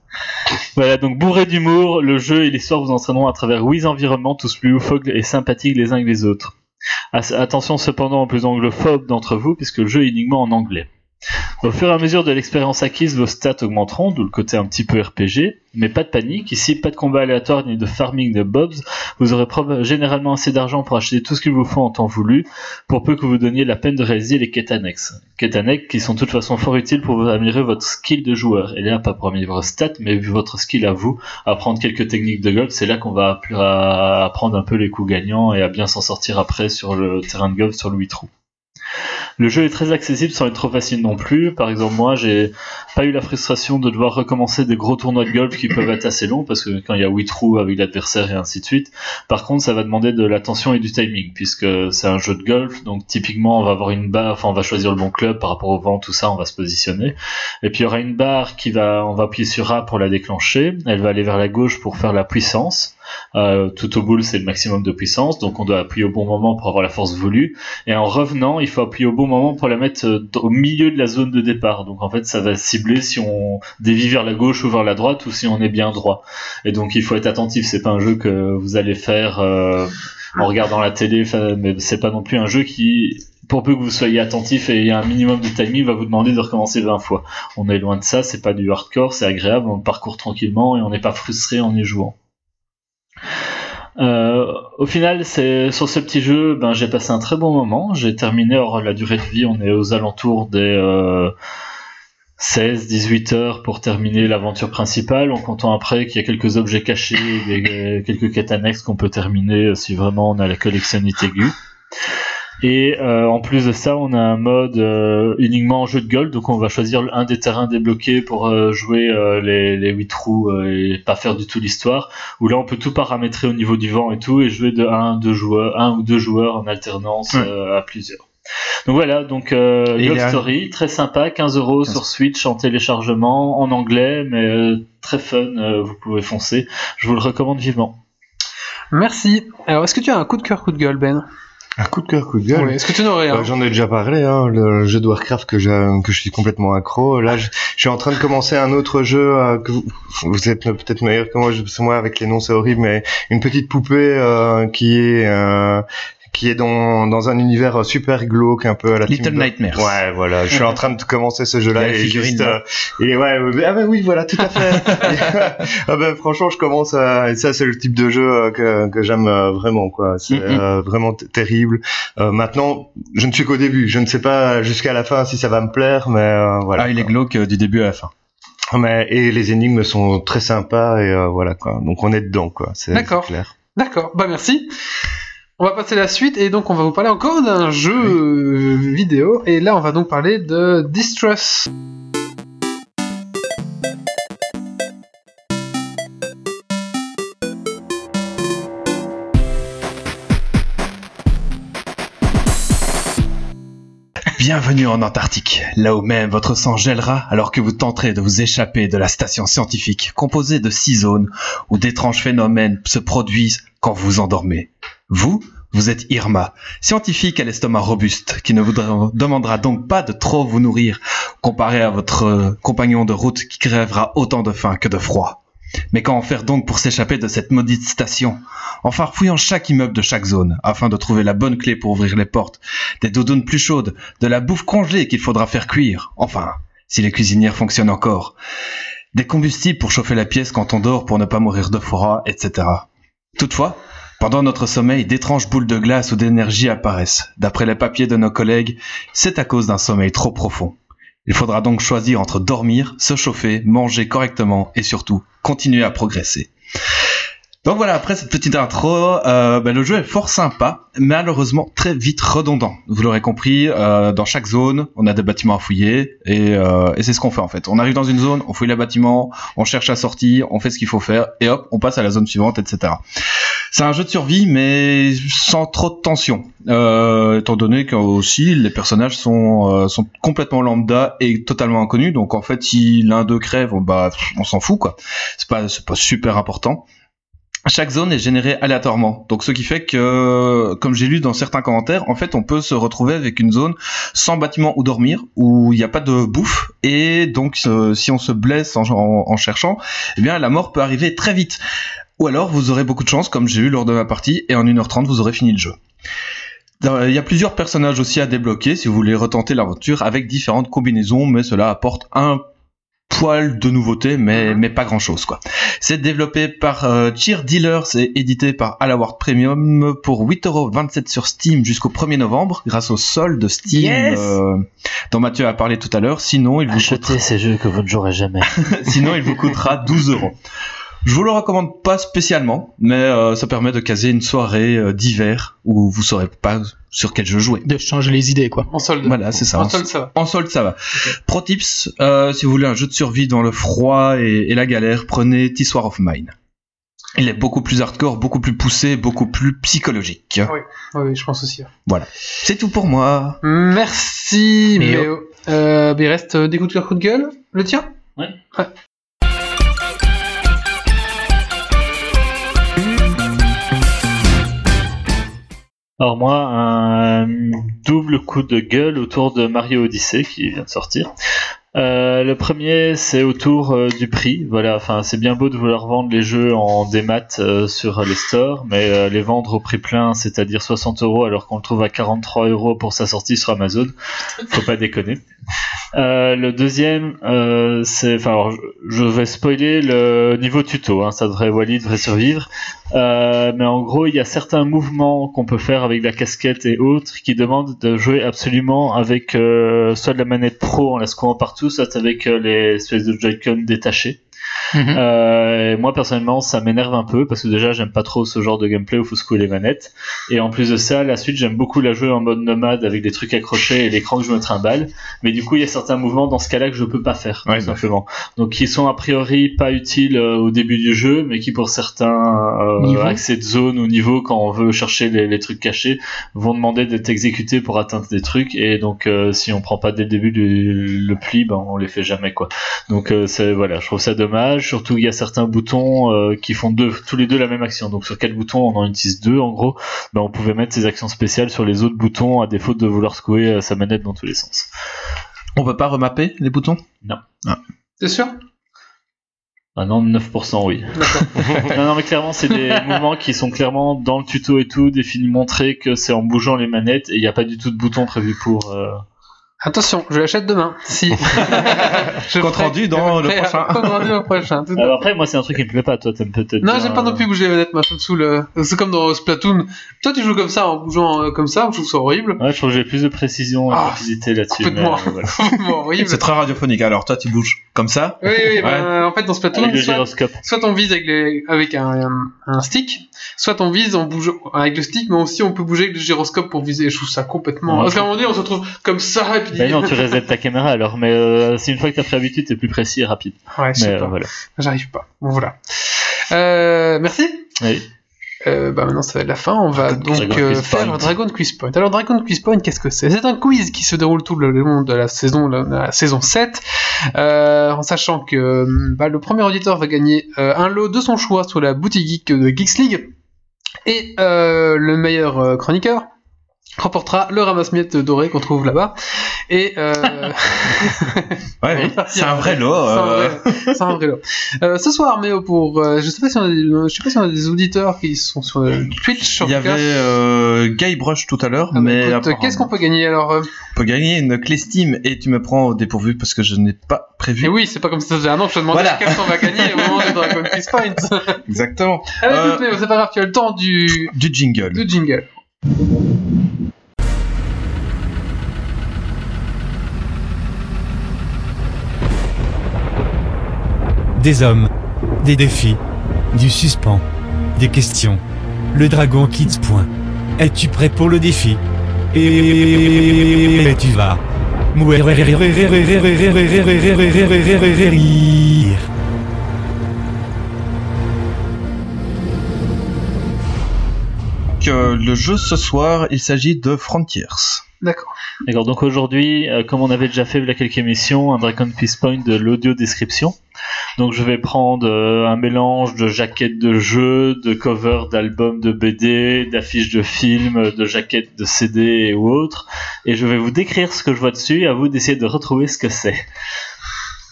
Voilà, donc bourré d'humour, le jeu et l'histoire vous entraîneront à travers huit environnements, tous plus loufoques et sympathiques les uns que les autres. Attention cependant aux plus anglophobes d'entre vous, puisque le jeu est uniquement en anglais. Au fur et à mesure de l'expérience acquise, vos stats augmenteront, d'où le côté un petit peu RPG, mais pas de panique, ici pas de combat aléatoire ni de farming de bobs, vous aurez généralement assez d'argent pour acheter tout ce qu'il vous faut en temps voulu, pour peu que vous donniez la peine de réaliser les quêtes annexes. Quêtes annexes qui sont de toute façon fort utiles pour vous améliorer votre skill de joueur, et là pas pour améliorer vos stats, mais vu votre skill à vous, apprendre quelques techniques de golf, c'est là qu'on va apprendre un peu les coups gagnants et à bien s'en sortir après sur le terrain de golf sur le 8 trous. Le jeu est très accessible sans être trop facile non plus. Par exemple, moi, j'ai pas eu la frustration de devoir recommencer des gros tournois de golf qui peuvent être assez longs parce que quand il y a 8 trous avec l'adversaire et ainsi de suite. Par contre, ça va demander de l'attention et du timing puisque c'est un jeu de golf. Donc, typiquement, on va avoir une barre, enfin, on va choisir le bon club par rapport au vent, tout ça, on va se positionner. Et puis, il y aura une barre qui va, on va appuyer sur A pour la déclencher. Elle va aller vers la gauche pour faire la puissance. Euh, tout au boule, c'est le maximum de puissance, donc on doit appuyer au bon moment pour avoir la force voulue. Et en revenant, il faut appuyer au bon moment pour la mettre euh, au milieu de la zone de départ. Donc en fait, ça va cibler si on dévie vers la gauche ou vers la droite ou si on est bien droit. Et donc il faut être attentif. C'est pas un jeu que vous allez faire euh, en regardant la télé, mais c'est pas non plus un jeu qui pour peu que vous soyez attentif et un minimum de timing, va vous demander de recommencer 20 fois. On est loin de ça, c'est pas du hardcore, c'est agréable, on parcourt tranquillement et on n'est pas frustré en y jouant. Euh, au final, sur ce petit jeu, ben j'ai passé un très bon moment. J'ai terminé. Or, la durée de vie, on est aux alentours des euh, 16-18 heures pour terminer l'aventure principale, en comptant après qu'il y a quelques objets cachés, quelques quêtes annexes qu'on peut terminer euh, si vraiment on a la collectionnite aiguë. Et euh, en plus de ça, on a un mode euh, uniquement en jeu de golf, donc on va choisir un des terrains débloqués pour euh, jouer euh, les, les 8 trous euh, et pas faire du tout l'histoire. Où là, on peut tout paramétrer au niveau du vent et tout, et jouer de 1, deux joueurs, un ou deux joueurs en alternance Ouais. euh, à plusieurs. Donc voilà, donc euh, y a- Story, très sympa, 15 euros 15. sur Switch en téléchargement, en anglais, mais euh, très fun, euh, vous pouvez foncer. Je vous le recommande vivement. Merci. Alors, est-ce que tu as un coup de cœur, coup de gueule, Ben? Un coup de cœur, coup de gueule. Est-ce que tu n'aurais Bah, un J'en ai déjà parlé, hein, le jeu de Warcraft que, je suis complètement accro. Là, je, je suis en train de commencer un autre jeu euh, que vous, vous êtes peut-être meilleur que moi. Je, moi, avec les noms, c'est horrible, mais une petite poupée euh, qui est euh, qui est dans, dans un univers super glauque, un peu à la Little Team. Nightmares. Ouais, voilà. Je suis en train de commencer ce Il jeu-là et juste, là. euh, et ouais, ouais, ah bah oui, voilà, tout à fait. ah ben franchement, je commence à, et ça c'est le type de jeu euh, que, que j'aime euh, vraiment quoi. C'est Mhm. euh, vraiment terrible. Euh, maintenant, je ne suis qu'au début. Je ne sais pas jusqu'à la fin si ça va me plaire, mais euh, voilà. Ah, il est glauque euh, du début à la fin. Mais et les énigmes sont très sympas et euh, voilà quoi. Donc on est dedans quoi. C'est clair. D'accord, bah merci. On va passer à la suite et donc on va vous parler encore d'un jeu vidéo et là on va donc parler de Distress. Bienvenue en Antarctique, là où même votre sang gèlera alors que vous tenterez de vous échapper de la station scientifique composée de six zones où d'étranges phénomènes se produisent quand vous endormez. Vous, vous êtes Irma, scientifique à l'estomac robuste, qui ne vous demandera donc pas de trop vous nourrir, comparé à votre euh, compagnon de route qui crèvera autant de faim que de froid. Mais comment faire donc pour s'échapper de cette maudite station? En farfouillant chaque immeuble de chaque zone, afin de trouver la bonne clé pour ouvrir les portes, des doudounes plus chaudes, de la bouffe congelée qu'il faudra faire cuire, enfin, si les cuisinières fonctionnent encore, des combustibles pour chauffer la pièce quand on dort pour ne pas mourir de froid, etc. Toutefois, pendant notre sommeil, d'étranges boules de glace ou d'énergie apparaissent. D'après les papiers de nos collègues, c'est à cause d'un sommeil trop profond. Il faudra donc choisir entre dormir, se chauffer, manger correctement et surtout continuer à progresser. Donc voilà, après cette petite intro, euh, ben, le jeu est fort sympa, malheureusement très vite redondant. Vous l'aurez compris, euh, dans chaque zone, on a des bâtiments à fouiller, et, euh, c'est ce qu'on fait en fait. On arrive dans une zone, on fouille les bâtiments, on cherche la sortie, on fait ce qu'il faut faire, et hop, on passe à la zone suivante, etc. C'est un jeu de survie, mais sans trop de tension, euh, étant donné que aussi les personnages sont, euh, sont complètement lambda et totalement inconnus, donc en fait, si l'un d'eux crève, bah, on s'en fout quoi. C'est pas, pas super important. Chaque zone est générée aléatoirement. Donc ce qui fait que, comme j'ai lu dans certains commentaires, en fait on peut se retrouver avec une zone sans bâtiment où dormir, où il n'y a pas de bouffe, et donc euh, si on se blesse en, cherchant, eh bien la mort peut arriver très vite. Ou alors vous aurez beaucoup de chance, comme j'ai eu lors de ma partie, et en 1h30 vous aurez fini le jeu. Dans- Il y a plusieurs personnages aussi à débloquer si vous voulez retenter l'aventure avec différentes combinaisons, mais cela apporte un poil de nouveauté, mais, mais pas grand chose quoi. C'est développé par euh, Cheer Dealers et édité par Alaward Premium pour 8,27€ sur Steam jusqu'au 1er novembre grâce au solde de Steam Yes euh, dont Mathieu a parlé tout à l'heure. Sinon, il vous Achetez coûtera, ces jeux que vous ne jouerez jamais. sinon, il vous coûtera 12 euros. Je vous le recommande pas spécialement, mais euh, ça permet de caser une soirée euh, d'hiver où vous saurez pas sur quel jeu jouer. De changer les idées, quoi. En solde. Voilà, c'est ça. En En, solde, ça va. en solde, ça va. Pro tips, euh, si vous voulez un jeu de survie dans le froid et, et la galère, prenez War of Mine. Il est beaucoup plus hardcore, beaucoup plus poussé, beaucoup plus psychologique. Oui, oui, je pense aussi. C'est tout pour moi. Merci, Et Méo. Euh, il reste euh, des coups de cœur, coups de gueule? Le tien? Alors moi, un double coup de gueule autour de Mario Odyssey qui vient de sortir. Euh, le premier, c'est autour euh, du prix. Voilà, enfin, c'est bien beau de vouloir vendre les jeux en démat euh, sur les stores, mais les vendre au prix plein, c'est-à-dire 60 euros, alors qu'on le trouve à 43 euros pour sa sortie sur Amazon, faut pas déconner. Euh, le deuxième, euh, c'est, enfin, je, vais spoiler le niveau tuto. Hein, ça devrait, Wally devrait survivre. Euh, mais en gros, il y a certains mouvements qu'on peut faire avec la casquette et autres qui demandent de jouer absolument avec soit de la manette pro en la secouant partout, soit avec les espèces de Joy-Con détachés. Mhm. Euh, et moi personnellement, ça m'énerve un peu parce que déjà, j'aime pas trop ce genre de gameplay où faut secouer les manettes. Et en plus de ça, la suite, j'aime beaucoup la jouer en mode nomade avec des trucs accrochés et l'écran que je me trimballe. Mais du coup, il y a certains mouvements dans ce cas-là que je peux pas faire, Ouais, tout simplement. Donc, qui sont a priori pas utiles euh, au début du jeu, mais qui pour certains euh, accès de zone ou niveau, quand on veut chercher les, les trucs cachés, vont demander d'être exécutés pour atteindre des trucs. Et donc, euh, si on prend pas dès le début le, le pli, ben, on les fait jamais, quoi. Donc, c'est voilà, je trouve ça dommage. Surtout, il y a certains boutons euh, qui font deux, tous les deux la même action. Donc, sur quel bouton on en utilise deux, en gros, ben, on pouvait mettre ces actions spéciales sur les autres boutons à défaut de vouloir secouer euh, sa manette dans tous les sens. On peut pas remapper les boutons? T'es sûr? Ah non, 9% oui. Non, non, mais clairement, c'est des mouvements qui sont clairement dans le tuto et tout, définis, montrés que c'est en bougeant les manettes et il n'y a pas du tout de bouton prévu pour. euh, Attention, je l'achète demain. Si. Je Compte rendu dans le prochain. Compte rendu dans le prochain. tout à Alors après, moi, c'est un truc qui me plaît pas. Toi, t'aimes peut-être. Non, bien, j'aime pas non euh, plus bouger les manettes, me saoule. euh, C'est comme dans Splatoon. Toi, tu joues comme ça, en bougeant euh, comme ça, je trouve ça horrible? Ouais, je trouve que j'ai plus de précision et de Ah, rapidité là-dessus. mais, complètement. euh, voilà. Complètement horrible. C'est très radiophonique. Alors toi, tu bouges comme ça? Oui, oui, bah, en fait, dans Splatoon, Avec le soit, gyroscope. soit on vise avec, les, avec un, un, un stick, soit on vise en bougeant avec le stick, mais aussi on peut bouger avec le gyroscope pour viser. Je trouve ça complètement. Ouais, Parce qu'à un moment donné, on se retrouve comme ça, et puis. Mais non, tu resets ta caméra alors, mais euh, c'est une fois que t'as pris l'habitude, t'es plus précis et rapide. Ouais, je Mais sais euh, pas. voilà. J'arrive pas. Bon, voilà. Euh, merci. Oui. Euh, bah maintenant ça va être la fin, on va donc Dragon euh, faire Point. Dragon Quiz Point. Alors Dragon Quiz Point, qu'est-ce que c'est? C'est un quiz qui se déroule tout le long de la saison, de la saison 7, euh, en sachant que bah, le premier auditeur va gagner un lot de son choix sur la boutique geek de Geeks League, et le meilleur chroniqueur remportera le ramasse-miettes doré qu'on trouve là-bas. Et euh, Ouais, oui. C'est un vrai lot. c'est un euh, vrai- c'est un vrai lot. Euh, ce soir, mais pour, euh, je sais pas si on a des, je sais pas si on a des auditeurs qui sont sur Twitch, Il y avait euh, Guy Brush tout à l'heure, Ah bah mais qu'est-ce qu'on peut gagner alors on peut gagner une clé Steam et tu me prends au dépourvu parce que je n'ai pas prévu. Et oui, c'est pas comme si ça faisait un an que je te demandais Voilà. qu'est-ce qu'on va gagner au moment de Dragon Point. Exactement. Allez, mais c'est pas grave, tu as le temps du, Du jingle. du jingle. Des hommes. Des défis. Du suspens. Des questions. Le dragon quitte point. Es-tu prêt pour le défi? Et tu vas. Euh, le jeu ce soir, il s'agit de Frontiers. D'accord. D'accord, donc aujourd'hui, euh, comme on avait déjà fait il y a quelques émissions, un Dragon Peace Point de l'audio description. Donc je vais prendre euh, un mélange de jaquettes de jeux, de covers d'albums de BD, d'affiches de films, de jaquettes de CD ou autres, et je vais vous décrire ce que je vois dessus et à vous d'essayer de retrouver ce que c'est.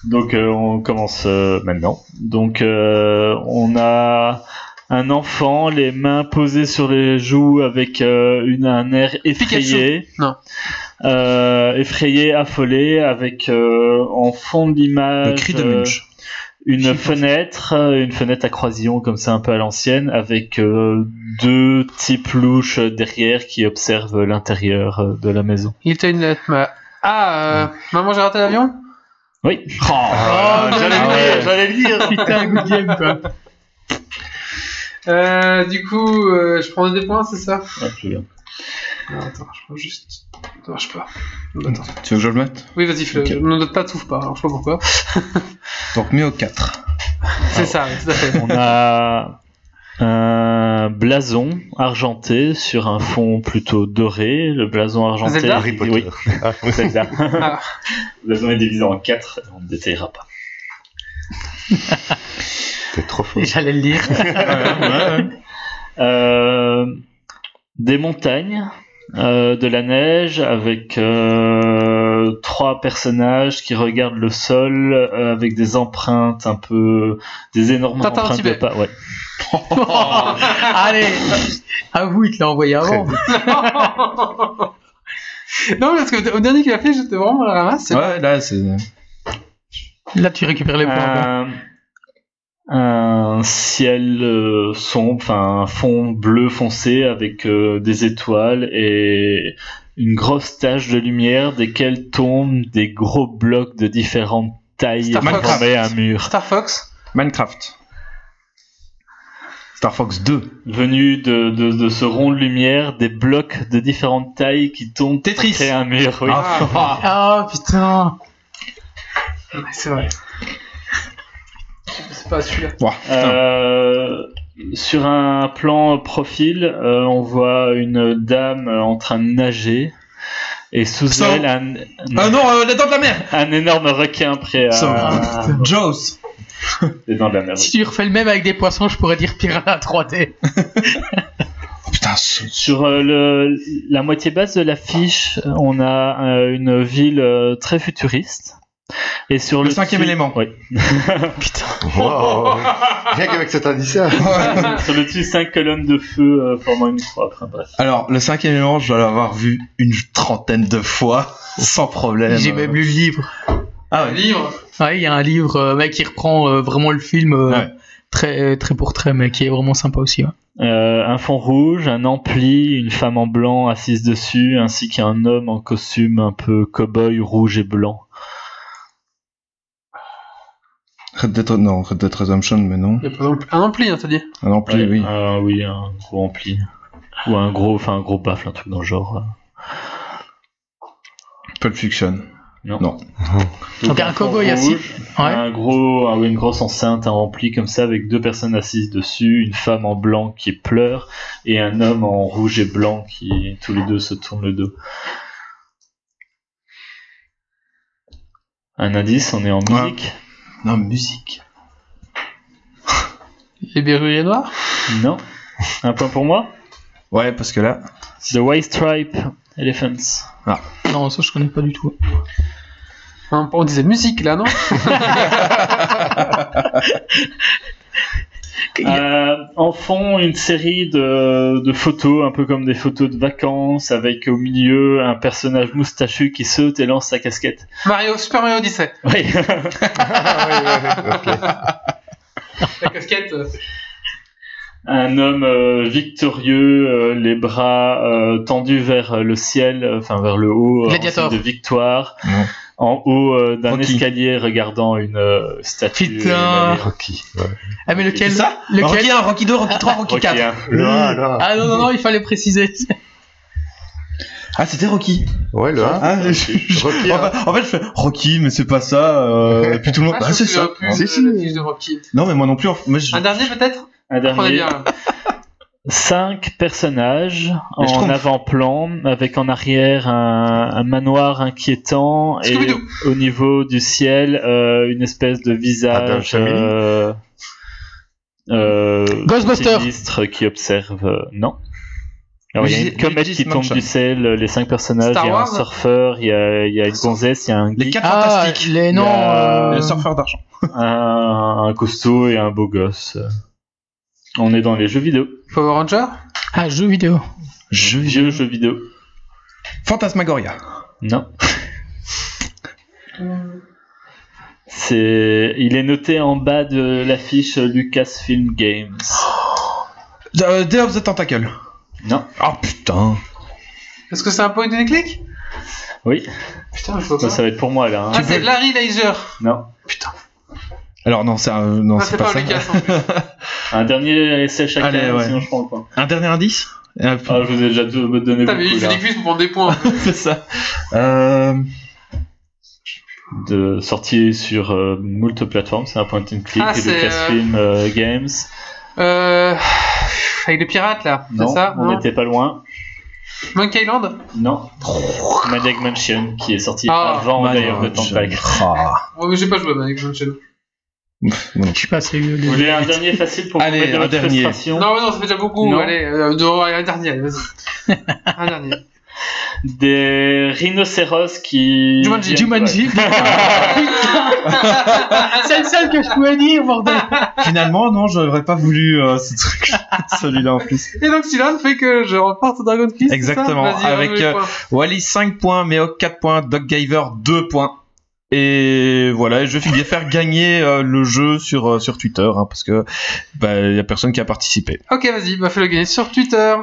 Donc euh, on commence euh, maintenant. Donc euh, on a un enfant, les mains posées sur les joues avec une, un air effrayé. Non. Euh, effrayé, affolé, avec euh, en fond de l'image Le cri de euh, une fenêtre, une fenêtre à croisillon comme ça un peu à l'ancienne, avec euh, deux types louches derrière qui observent l'intérieur de la maison. Il était une lettre, ma... Ah, euh, maman, j'ai raté l'avion? Oui. Oh, j'allais ah le ouais. dire, j'allais le dire. Putain, good game, quoi. Euh, du coup, euh, je prends des points, c'est ça? Ouais, Non, attends, je prends juste. Ça marche pas. Attends. Tu veux que je le mette Oui, vas-y, fais-le. Ok. Ne note pas, t'ouvres pas, alors je sais pas pourquoi. Donc Méo 4. C'est ça, oui, tout à fait. On a un blason argenté sur un fond plutôt doré. Le blason argenté. Zelda Harry Potter. Oui, Ah, Zelda. Ah. Le blason est divisé en quatre. On ne détaillera pas. T'es trop fort. J'allais le dire. Euh, des montagnes, euh, de la neige avec euh, trois personnages qui regardent le sol euh, avec des empreintes un peu des énormes Tintin empreintes de pas. Ouais. Allez, avoue, il te l'a envoyé avant. non, parce que au dernier qu'il a fait, j'étais vraiment à la ramasse. Ouais, là, c'est. Là, tu récupères les points. Un, ciel euh, sombre, enfin un fond bleu foncé avec euh, des étoiles et une grosse tache de lumière desquelles tombent des gros blocs de différentes tailles Fox. former un mur. Star Fox. Minecraft. Star Fox 2. Venus de, de, de ce rond de lumière, des blocs de différentes tailles qui tombent Tetris. pour créer un mur. oui. Ah, Ah putain. ouais, c'est vrai. C'est pas celui-là. Euh, sur un plan profil, euh, on voit une dame en train de nager. Et sous elle, un, Ah non, euh, les dents de la mer un énorme requin prêt à. Ça- Jaws Les dents de la mer. Si tu refais le même avec des poissons, je pourrais dire Piranha 3D. Oh, Putain, ce- Sur euh, le, la moitié basse de l'affiche, on a euh, une ville euh, très futuriste. Et sur Le le, cinquième dessus- élément. Oui. Wow. Rien qu'avec cet indice-là. sur le dessus, cinq colonnes de feu euh, formant une croix. Enfin, bref. Alors, le cinquième élément, je dois l'avoir vu une trentaine de fois, sans problème. J'ai même lu le livre. Ah ouais. Livre. Ouais, il y a un livre euh, mec, qui reprend euh, vraiment le film euh, Ouais. très, très pour très, mais qui est vraiment sympa aussi. ouais. Euh, un fond rouge, un ampli, une femme en blanc assise dessus, ainsi qu'un homme en costume un peu cow-boy rouge et blanc. Red Dead, non, Red Dead Redemption, mais non. Il y a par exemple un ampli, hein, t'as dit. Ah plus, Ouais, oui. euh, oui, un gros ampli. Ou un gros, enfin un gros baffle, un truc dans le genre. Pulp Fiction. Non. Non. Donc, un cow-boy assis. rouge, Ouais. Un gros, ah oui, une grosse enceinte, un rempli comme ça, avec deux personnes assises dessus, une femme en blanc qui pleure et un homme en rouge et blanc qui tous les deux se tournent le dos. Un indice, on est en Ouais. Musique. Non, musique. Les berruriers noirs? Non. Un point pour moi? Ouais, parce que là. The White Stripe Elephants. Non, ça je connais pas du tout. Hein, On disait musique là, non? Euh, en fond, une série de, de photos, un peu comme des photos de vacances, avec au milieu un personnage moustachu qui saute et lance sa casquette. Mario, Super Mario Odyssey. Oui. La casquette. euh, un homme euh, victorieux, euh, les bras euh, tendus vers le ciel, euh, enfin vers le haut, euh, en Gladiator. signe de victoire. En haut euh, d'un Rocky. escalier regardant une euh, statue. Putain. Rocky. Ouais. Ah, mais lequel? C'est ça? Lequel? Rocky 1, Rocky 2, Rocky 3, Rocky Rocky 4. un. Le 1, le 1. Ah non, non, non, il fallait préciser. Ah, c'était Rocky. Ouais, le 1. Ah, je- je- Rocky, en, fait, en fait, je fais Rocky, mais c'est pas ça. euh, et puis tout le monde. Ah, Ah, c'est ça. plus Si, de si. la fiche de Rocky. Non, mais moi non plus. Moi, je- Un dernier peut-être? Un dernier. cinq personnages Les en avant-plan, avec en arrière un, un manoir inquiétant et au niveau du ciel euh, une espèce de visage euh, euh, sinistre qui observe. euh, non. Alors, il y a une comète qui tombe du ciel, euh, les cinq personnages, il y a un surfeur, il y a, il y a une gonzesse, il y a un Les geek, 4 Ah, fantastiques. les Il noms. y a- euh, Le surfeur d'argent. un, un costaud et un beau gosse. On est dans les jeux vidéo. Power Ranger Ah, jeux vidéo. Jeu Vieux jeux vidéo. Fantasmagoria. Non. C'est, il est noté en bas de l'affiche Lucasfilm Games. Euh, Day of the Tentacle. Non. Ah putain. Est-ce que c'est un point and click Oui. Putain, je vois Ça, pas. ça va être pour moi là. hein. Ah, c'est Larry Laser. Non. Alors non, c'est un- non, Ah, c'est pas, pas ça. Lucas en plus. Un dernier essai chacun, Allez, ouais. sinon je prends point. Un dernier indice? Euh, Ah, je vous ai déjà donné beaucoup il fait là. des quiz pour prendre des points. C'est ça. Euh, De sortie sur euh, moult plateformes, c'est un point and click Ah, et de c'est, Casfilm euh, Games. Euh, avec les pirates là, c'est Non, ça on n'était pas loin. Monkey Island? Non. Maniac Mansion qui est sorti Ah, avant d'ailleurs de Mansion. Tampac. Ah. Ouais, mais j'ai pas joué à Maniac Mansion. Je suis pas assez eu Vous voulez un dernier facile pour Allez, vous mettre de votre dernier. frustration Non, non, ça fait déjà beaucoup. Non. Allez, euh, un dernier, allez, un dernier. Des rhinocéros qui. Jumanji. Jumanji. C'est le seul que je pouvais dire, bordel. Finalement, non, j'aurais pas voulu euh, ce truc, celui-là en plus. Et donc, celui-là fait que je remporte Dragon Quest. Exactement, avec, euh, points. Wally 5 points, Meo 4 points, Doggiver 2 points. Et voilà, je vais faire gagner euh, le jeu sur, euh, sur Twitter, hein, parce que bah, y a personne qui a participé. Ok, vas-y, bah fais-le gagner sur Twitter.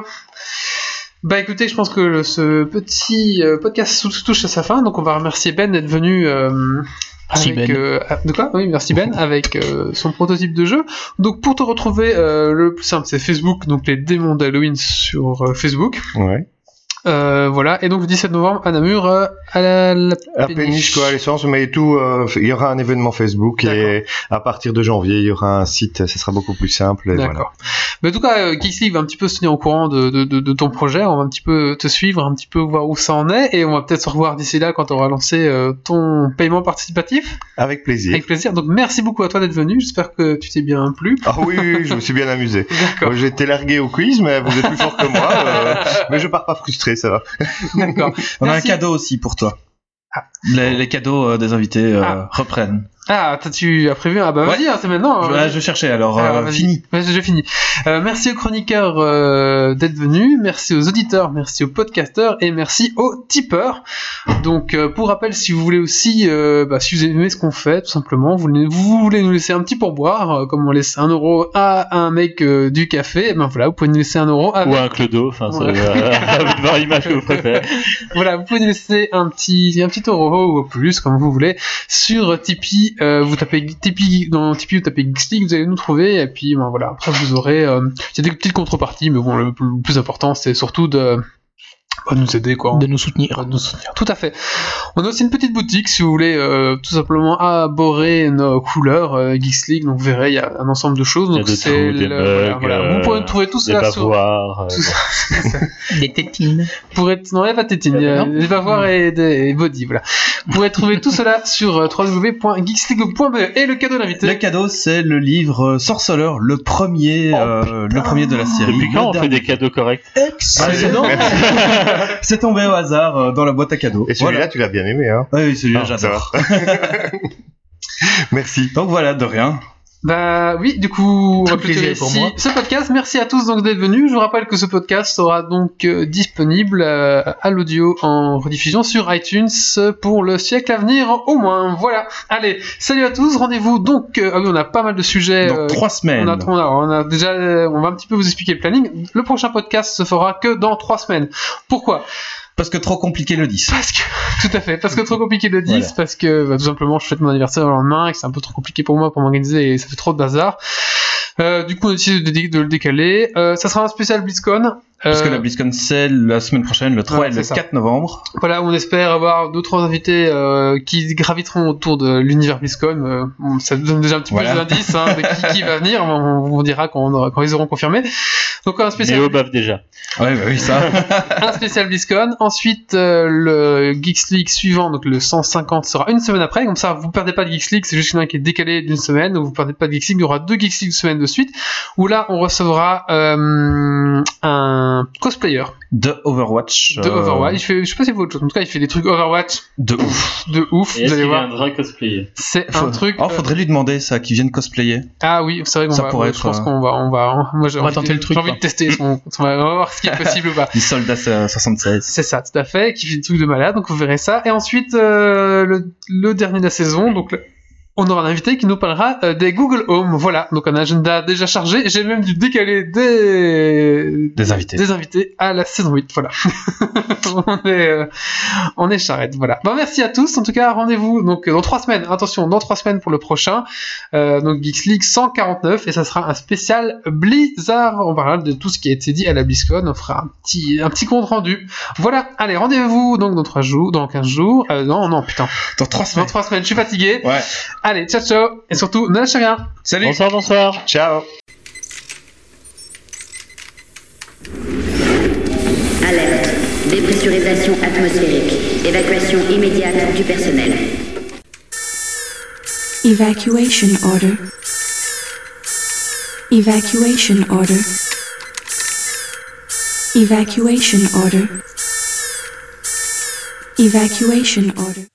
Bah écoutez, je pense que le- ce petit euh, podcast touche à sa fin, donc on va remercier Ben d'être venu. Euh, Merci avec, Ben. euh, de quoi? Oui, merci Ben, avec euh, son prototype de jeu. Donc pour te retrouver, euh, le plus simple c'est Facebook, donc les démons d'Halloween sur euh, Facebook. Ouais. Euh, voilà, et donc le 17 novembre à Namur, euh, à la, la La péniche coalescence, mais tout, euh, il y aura un événement Facebook et à partir de janvier, il y aura un site, ce sera beaucoup plus simple. Voilà. Mais en tout cas, Geeks League va un petit peu se tenir au courant de, de, de, de ton projet. On va un petit peu te suivre, un petit peu voir où ça en est, et on va peut-être se revoir d'ici là quand on aura lancé ton paiement participatif. Avec plaisir. Avec plaisir. Donc merci beaucoup à toi d'être venu. J'espère que tu t'es bien plu. Ah oui, oui, oui, je me suis bien amusé. D'accord. J'ai été largué au quiz, mais vous êtes plus fort que moi. mais je pars pas frustré, ça va. D'accord. On a un cadeau aussi pour toi. Les, les cadeaux euh, des invités euh, Ah. reprennent. Ah, t'as- tu as prévu Ah bah vas-y, hein, c'est maintenant. Je, hein. ah, je cherchais alors, euh, fini. Vas-y, j'ai fini. Euh, merci aux chroniqueurs euh, d'être venus, merci aux auditeurs, merci aux podcasteurs et merci aux tipeurs. Donc, euh, pour rappel, si vous voulez aussi, euh, bah, si vous aimez ce qu'on fait, tout simplement, vous vous voulez nous laisser un petit pourboire, comme on laisse un euro à un mec du café, et ben voilà, vous pouvez nous laisser un euro avec Ou un clodo, enfin, Ouais. euh, voir l'image que vous préférez. voilà, vous pouvez nous laisser un petit, un petit euro ou plus, comme vous voulez, sur Tipeee. Euh, vous tapez Tipeee dans Tipeee, vous tapez Geeksleague, vous allez nous trouver. Et puis, ben, voilà, après vous aurez, euh, il y a des petites contreparties, mais bon, le plus important, c'est surtout de, bah, de nous aider, quoi. De nous soutenir. de nous soutenir. Tout à fait. On a aussi une petite boutique si vous voulez euh, tout simplement aborrer nos couleurs euh, Geeks League. Donc vous verrez, il y a un ensemble de choses. Donc c'est le- voilà, mugs, voilà. euh, Vous pourrez trouver tout cela sur bavoirs. euh. Des tétines. pour être non il n'y a pas de tétine il y a non des bavoirs et des et body voilà vous pourrez trouver tout cela sur euh, www.geeksleague.be et le cadeau Le d'invité cadeau, c'est le livre euh, Sorceleur, le premier, euh, le premier de la série. Depuis quand Le on fait des cadeaux corrects Excellent. C'est tombé au hasard euh, dans la boîte à cadeaux. Et celui-là, tu l'as bien aimé, hein Voilà. Oui, celui-là, Ah, j'adore. Merci. Donc voilà, de rien. Bah oui du coup on va plaisir pour moi. ce podcast merci à tous donc d'être venus je vous rappelle que ce podcast sera donc euh, disponible euh, à l'audio en rediffusion sur iTunes pour le siècle à venir au moins voilà allez salut à tous rendez-vous donc euh, ah oui on a pas mal de sujets Dans trois semaines. On a, on, a, on a déjà, on va un petit peu vous expliquer le planning. Le prochain podcast se fera que dans trois semaines. Pourquoi? Parce que trop compliqué le 10. Parce que, tout à fait, parce que trop compliqué le 10, Voilà. parce que bah, tout simplement je fête mon anniversaire le lendemain et que c'est un peu trop compliqué pour moi pour m'organiser et ça fait trop de bazar. Euh, du coup, on a décidé de, dé- de le décaler. Euh, ça sera un spécial BlizzCon. Parce que Euh, la BlizzCon, c'est la semaine prochaine, le 3 Ouais, et le c'est ça. 4 novembre. Voilà, on espère avoir deux trois invités euh, qui graviteront autour de l'univers BlizzCon. Euh, bon, ça nous donne déjà un petit Voilà. peu d'indices hein, de qui, qui va venir. On, on vous dira quand, on aura- quand ils auront confirmé. Donc un spécial Néo bave déjà. Ouais, bah oui, ça. un spécial BlizzCon. Ensuite, euh, le Geeks League suivant, donc le 150, sera une semaine après. Comme ça, vous perdez pas de Geeks League, c'est juste un qui est décalé d'une semaine. Donc vous perdez pas de Geeks League. Il y aura deux Geeks League semaines de suite. Où là, on recevra euh, un cosplayer de Overwatch. de euh, Overwatch. Il fait, je sais pas si c'est autre chose. En tout cas, il fait des trucs Overwatch De ouf. de ouf. Et Vous allez voir. viendra cosplayer C'est un truc. Oh, euh, faudrait lui demander ça, qu'il vienne cosplayer. Ah oui, c'est vrai qu'on Ça va. pourrait Je être, pense euh, qu'on va, on va. Moi, j'ai On va envie tenter de- le truc, J'ai envie de tester. son- on va voir ce qui est possible ou pas. Soldats euh, 76. C'est ça, tout à fait, qui fait des trucs de malade, donc vous verrez ça. Et ensuite, euh, le, le dernier de la saison, donc le, on aura un invité qui nous parlera euh, des Google Home. Voilà, donc un agenda déjà chargé. J'ai même dû décaler des... Des invités. des invités à la saison 8. Voilà. on est, euh, on est charrette. Voilà. Bon, merci à tous. En tout cas, rendez-vous donc dans trois semaines. Attention, dans trois semaines pour le prochain. Euh, donc Geeks League 149 et ça sera un spécial Blizzard. On parlera de tout ce qui a été dit à la BlizzCon. On fera un petit, un petit compte rendu. Voilà. Allez, rendez-vous donc dans trois jours, dans 15 jours. Euh, non, non, putain. Dans trois Dans semaines. trois semaines. Je suis fatigué. Ouais. Allez, ciao, ciao. Et surtout, ne lâchez rien. Salut. Bonsoir, bonsoir. Ciao. Alerte. Dépressurisation atmosphérique. Évacuation immédiate du personnel. Evacuation order. Evacuation order. Evacuation order. Evacuation order.